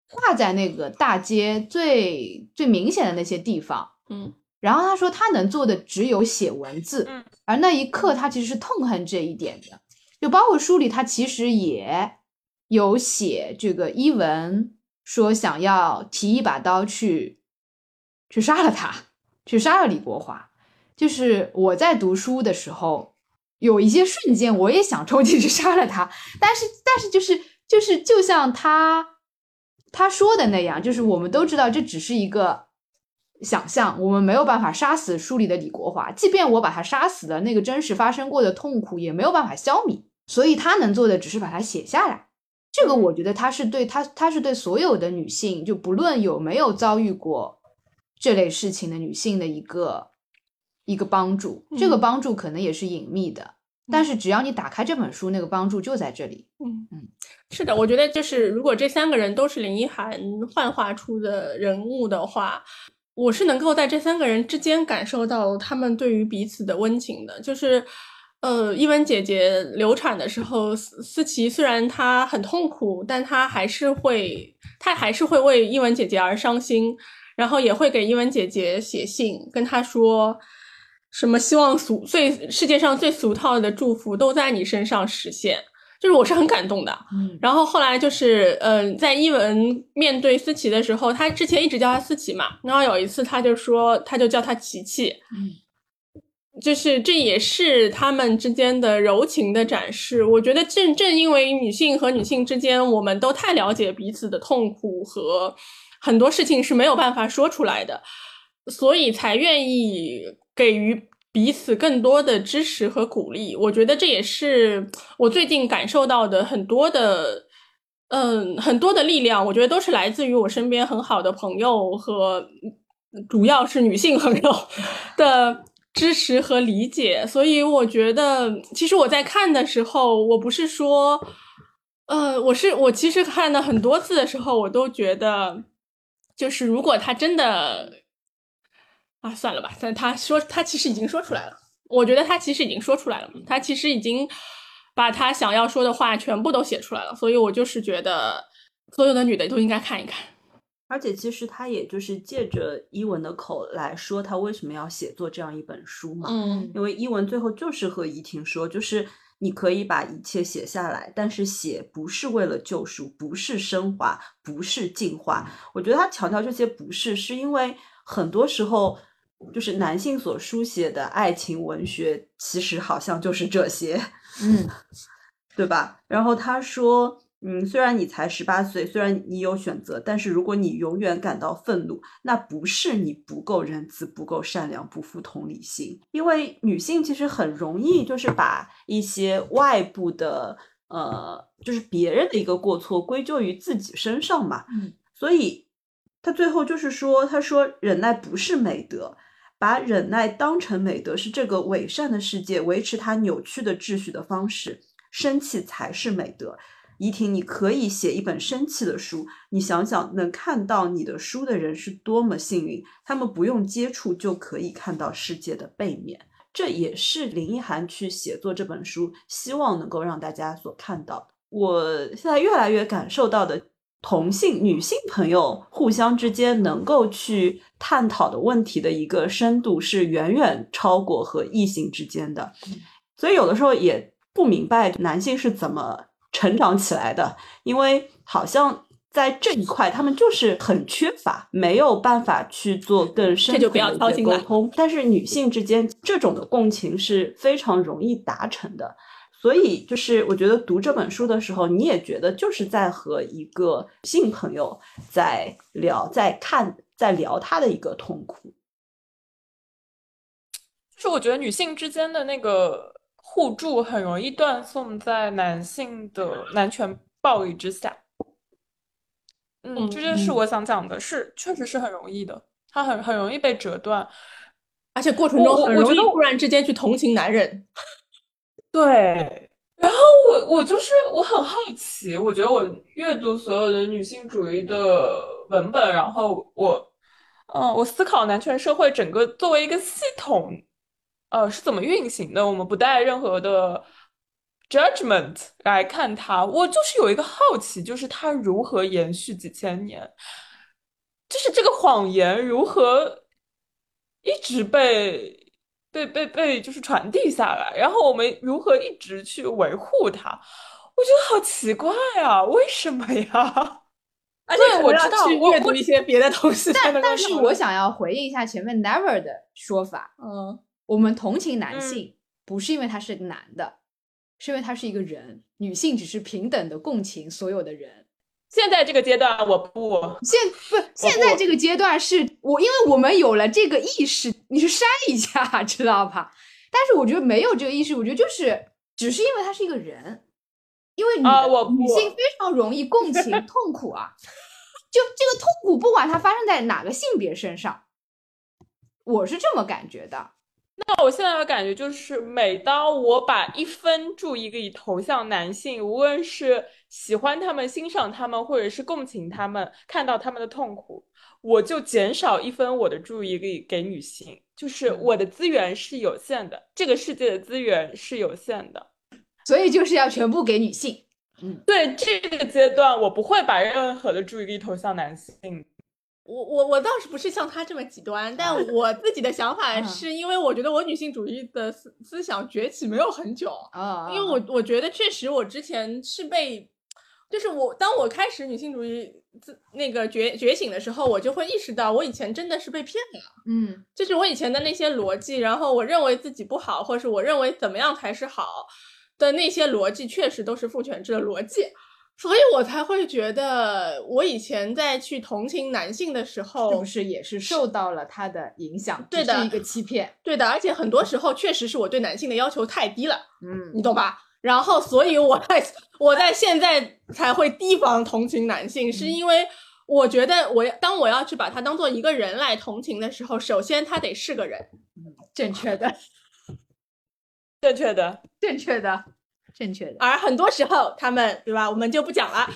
挂在那个大街最最明显的那些地方。嗯，然后他说他能做的只有写文字。嗯，而那一刻他其实是痛恨这一点的。就包括书里，他其实也有写这个伊文说想要提一把刀去去杀了他。去杀了李国华，就是我在读书的时候，有一些瞬间我也想冲进去杀了他，但是但是就是就是就像他他说的那样，就是我们都知道这只是一个想象，我们没有办法杀死书里的李国华，即便我把他杀死了，那个真实发生过的痛苦也没有办法消弭，所以他能做的只是把它写下来。这个我觉得他是对他他是对所有的女性，就不论有没有遭遇过。这类事情的女性的一个一个帮助，这个帮助可能也是隐秘的，但是只要你打开这本书，那个帮助就在这里。嗯嗯，是的，我觉得就是如果这三个人都是林一涵幻化出的人物的话，我是能够在这三个人之间感受到他们对于彼此的温情的。就是呃，伊文姐姐流产的时候，思思琪虽然她很痛苦，但她还是会，她还是会为伊文姐姐而伤心。然后也会给伊文姐姐写信，跟她说什么希望俗最世界上最俗套的祝福都在你身上实现，就是我是很感动的。嗯，然后后来就是嗯，在伊文面对思琪的时候，他之前一直叫她思琪嘛，然后有一次他就说他就叫她琪琪，嗯，就是这也是他们之间的柔情的展示。我觉得正正因为女性和女性之间，我们都太了解彼此的痛苦和。很多事情是没有办法说出来的，所以才愿意给予彼此更多的支持和鼓励。我觉得这也是我最近感受到的很多的，嗯，很多的力量。我觉得都是来自于我身边很好的朋友和主要是女性朋友的支持和理解。所以我觉得，其实我在看的时候，我不是说，呃，我是我其实看了很多次的时候，我都觉得。就是如果他真的啊，算了吧。但他说他其实已经说出来了，我觉得他其实已经说出来了，他其实已经把他想要说的话全部都写出来了。所以我就是觉得所有的女的都应该看一看。而且其实他也就是借着伊文的口来说，他为什么要写作这样一本书嘛？嗯，因为伊文最后就是和怡婷说，就是。你可以把一切写下来，但是写不是为了救赎，不是升华，不是进化。我觉得他强调这些不是，是因为很多时候就是男性所书写的爱情文学，其实好像就是这些，嗯，对吧？然后他说。嗯，虽然你才十八岁，虽然你有选择，但是如果你永远感到愤怒，那不是你不够仁慈、不够善良、不负同理心。因为女性其实很容易就是把一些外部的，呃，就是别人的一个过错归咎于自己身上嘛。嗯，所以他最后就是说，他说忍耐不是美德，把忍耐当成美德是这个伪善的世界维持它扭曲的秩序的方式，生气才是美德。怡婷，你可以写一本生气的书。你想想，能看到你的书的人是多么幸运，他们不用接触就可以看到世界的背面。这也是林一涵去写作这本书，希望能够让大家所看到。我现在越来越感受到的同性女性朋友互相之间能够去探讨的问题的一个深度，是远远超过和异性之间的。所以有的时候也不明白男性是怎么。成长起来的，因为好像在这一块，他们就是很缺乏，没有办法去做更深的沟通。但是女性之间这种的共情是非常容易达成的，所以就是我觉得读这本书的时候，你也觉得就是在和一个性朋友在聊，在看，在聊他的一个痛苦。就是我觉得女性之间的那个。互助很容易断送在男性的男权暴力之下。嗯，嗯这就是我想讲的，是确实是很容易的，它很很容易被折断。而且过程中我我很容易我觉得我突然之间去同情男人。对，然后我我就是我很好奇，我觉得我阅读所有的女性主义的文本，然后我，嗯，我思考男权社会整个作为一个系统，呃，是怎么运行的，我们不带任何的 judgment 来看它，我就是有一个好奇，就是它如何延续几千年，就是这个谎言如何一直被。被被被就是传递下来，然后我们如何一直去维护它？我觉得好奇怪啊，为什么呀？<laughs> 而且对我知道去我我阅读一些别的东西才但但是我想要回应一下前面 never 的说法，嗯我们同情男嗯性，不是因为他是男的，是因为他是一个人，女性只是平等的共情所有的人。现在这个阶段我不，现不现在这个阶段是我，因为我们有了这个意识，你去删一下，<laughs> 知道吧？但是我觉得没有这个意识，我觉得就是只是因为他是一个人，因为女我女性非常容易共情 <laughs> 痛苦啊，就这个痛苦，不管它发生在哪个性别身上，我是这么感觉的。那我现在的感觉就是，每当我把一分注意力投向男性，无论是喜欢他们、欣赏他们，或者是共情他们，看到他们的痛苦，我就减少一分我的注意力给女性。就是我的资源是有限的，这个世界的资源是有限的。所以就是要全部给女性。嗯对这个阶段，我不会把任何的注意力投向男性。我我我倒是不是像他这么极端，但我自己的想法嗯是因为我觉得我女性主义的思思想崛起没有很久，啊因为我我觉得确实我之前是被，就是我当我开始女性主义自那个觉觉醒的时候，我就会意识到我以前真的是被骗了，嗯就是我以前的那些逻辑，然后我认为自己不好，或是我认为怎么样才是好的那些逻辑，确实都是父权制的逻辑。所以我才会觉得，我以前在去同情男性的时是候不，是也是受到了他的影响？对的是一个欺骗。对的，而且很多时候确实是我对男性的要求太低了，嗯你懂吧？然后，所以我在我在现在才会提防同情男性，是因为我觉得我要当我要去把他当做一个人来同情的时候，首先他得是个人。<laughs> 正确的，正确的，正确的，正确的。而很多时候，他们对吧？我们就不讲了。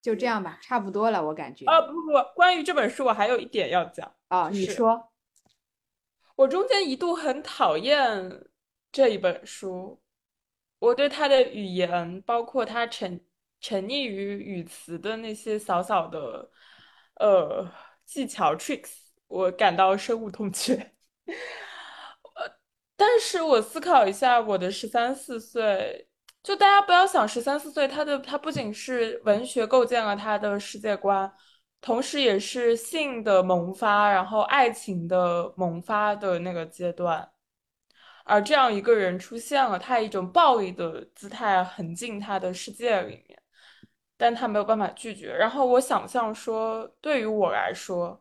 就这样吧，差不多了，我感觉。啊不不不，关于这本书，我还有一点要讲。啊，你说，我中间一度很讨厌这一本书，我对他的语言，包括他沉沉溺于语词的那些小小的呃技巧 tricks，我感到深恶痛绝。呃，但是我思考一下，我的十三四岁，就大家不要想十三四岁，他的他不仅是文学构建了他的世界观。同时也是性的萌发，然后爱情的萌发的那个阶段，而这样一个人出现了，他以一种暴力的姿态横进他的世界里面，但他没有办法拒绝。然后我想象说，对于我来说，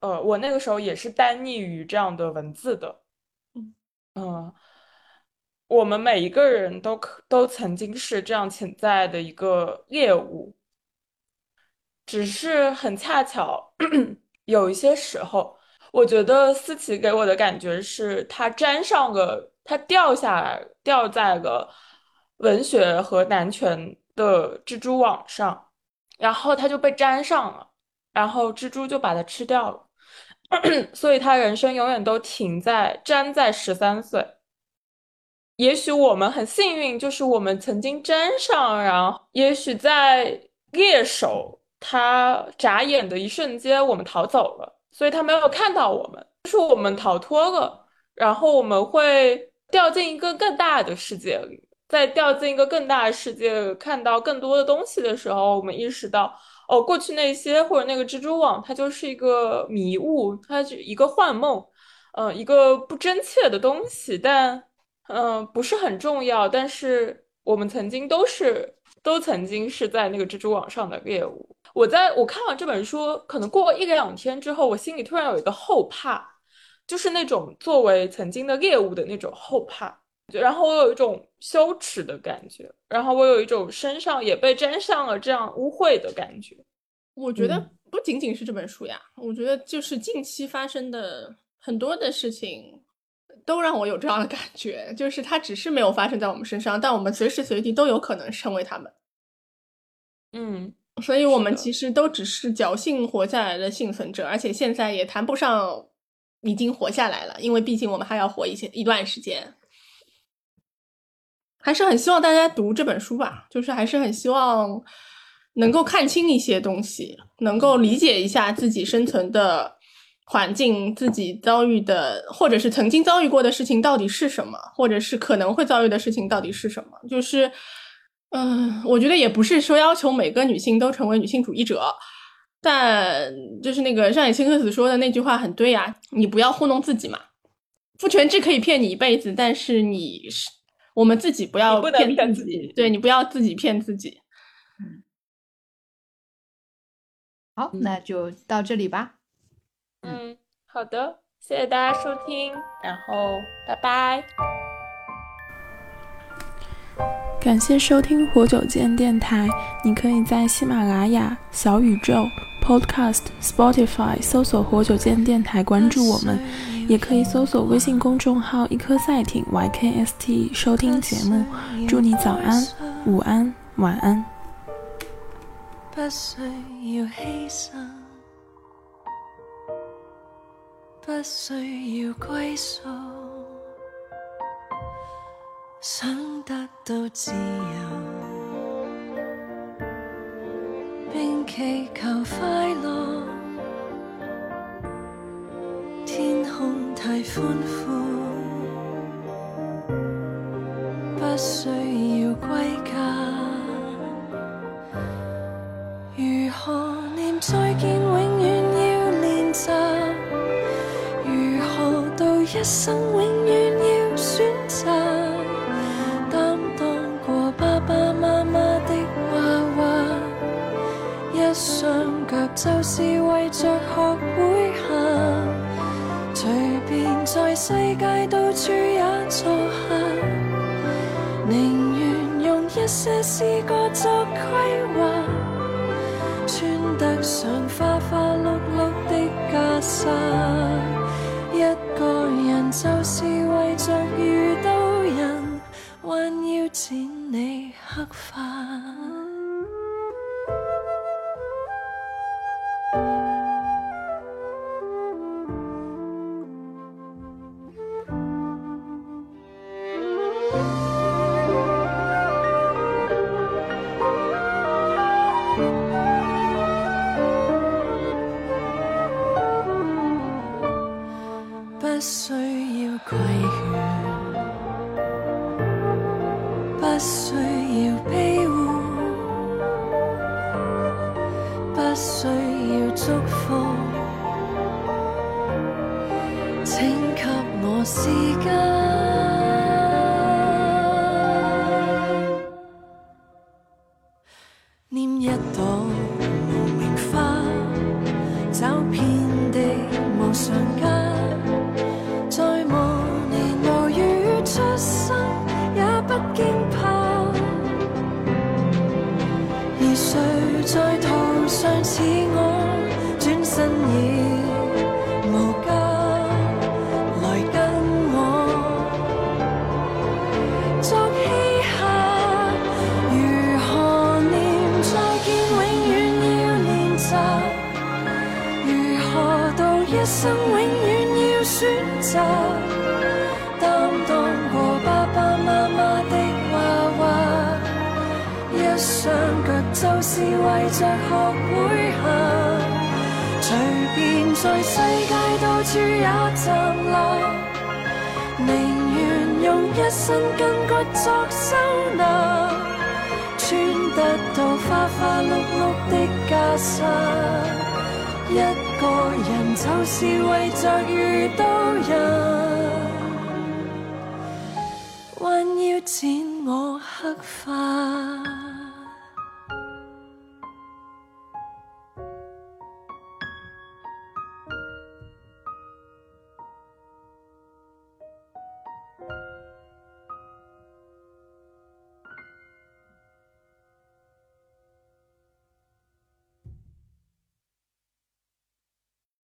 呃，我那个时候也是单溺于这样的文字的，嗯、我们每一个人都可都曾经是这样潜在的一个猎物。只是很恰巧，<clears throat> 有一些时候，我觉得思琪给我的感觉是，他沾上了，他掉下来，掉在了文学和男权的蜘蛛网上，然后他就被粘上了，然后蜘蛛就把它吃掉了，<coughs> 所以他人生永远都停在粘在十三岁。也许我们很幸运，就是我们曾经粘上，然后也许在猎手。他眨眼的一瞬间，我们逃走了，所以他没有看到我们，就是我们逃脱了。然后我们会掉进一个更大的世界里，在掉进一个更大的世界，看到更多的东西的时候，我们意识到，哦，过去那些或者那个蜘蛛网，它就是一个迷雾，它是一个幻梦，嗯、呃，一个不真切的东西，但嗯、不是很重要。但是我们曾经都是，都曾经是在那个蜘蛛网上的猎物。我在我看完这本书，可能过一两天之后，我心里突然有一个后怕，就是那种作为曾经的猎物的那种后怕。然后我有一种羞耻的感觉，然后我有一种身上也被沾上了这样污秽的感觉。我觉得不仅仅是这本书呀，我觉得就是近期发生的很多的事情，都让我有这样的感觉，就是它只是没有发生在我们身上，但我们随时随地都有可能成为他们。嗯，所以我们其实都只是侥幸活下来的幸存者，而且现在也谈不上已经活下来了，因为毕竟我们还要活一些一段时间。还是很希望大家读这本书吧，就是还是很希望能够看清一些东西，能够理解一下自己生存的环境，自己遭遇的或者是曾经遭遇过的事情到底是什么，或者是可能会遭遇的事情到底是什么。就是，嗯，我觉得也不是说要求每个女性都成为女性主义者，但就是那个上野千鹤子说的那句话很对呀，你不要糊弄自己嘛。父权制可以骗你一辈子，但是你是。我们自己不要骗自己，对你不要自己骗自己。嗯，好，那就到这里吧。嗯，好的，谢谢大家收听，然后拜拜。感谢收听活久见电台，你可以在喜马拉雅、小宇宙、Podcast、Spotify 搜索“活久见电台”，关注我们。也可以搜索微信公众号“一颗赛艇 ”（YKST） 收听节目。祝你早安、午安、晚安。不需要，归宿，想得到自由，并祈求快乐。天空太宽阔，不需要归家。如何念再见，永远要练习。如何度一生，永远要就是为着学会行。随便在世界到处也坐下，宁愿用一些诗歌作规划，穿得上花花碌碌的袈裟。一个人就是为着遇到人，还要剪你黑发。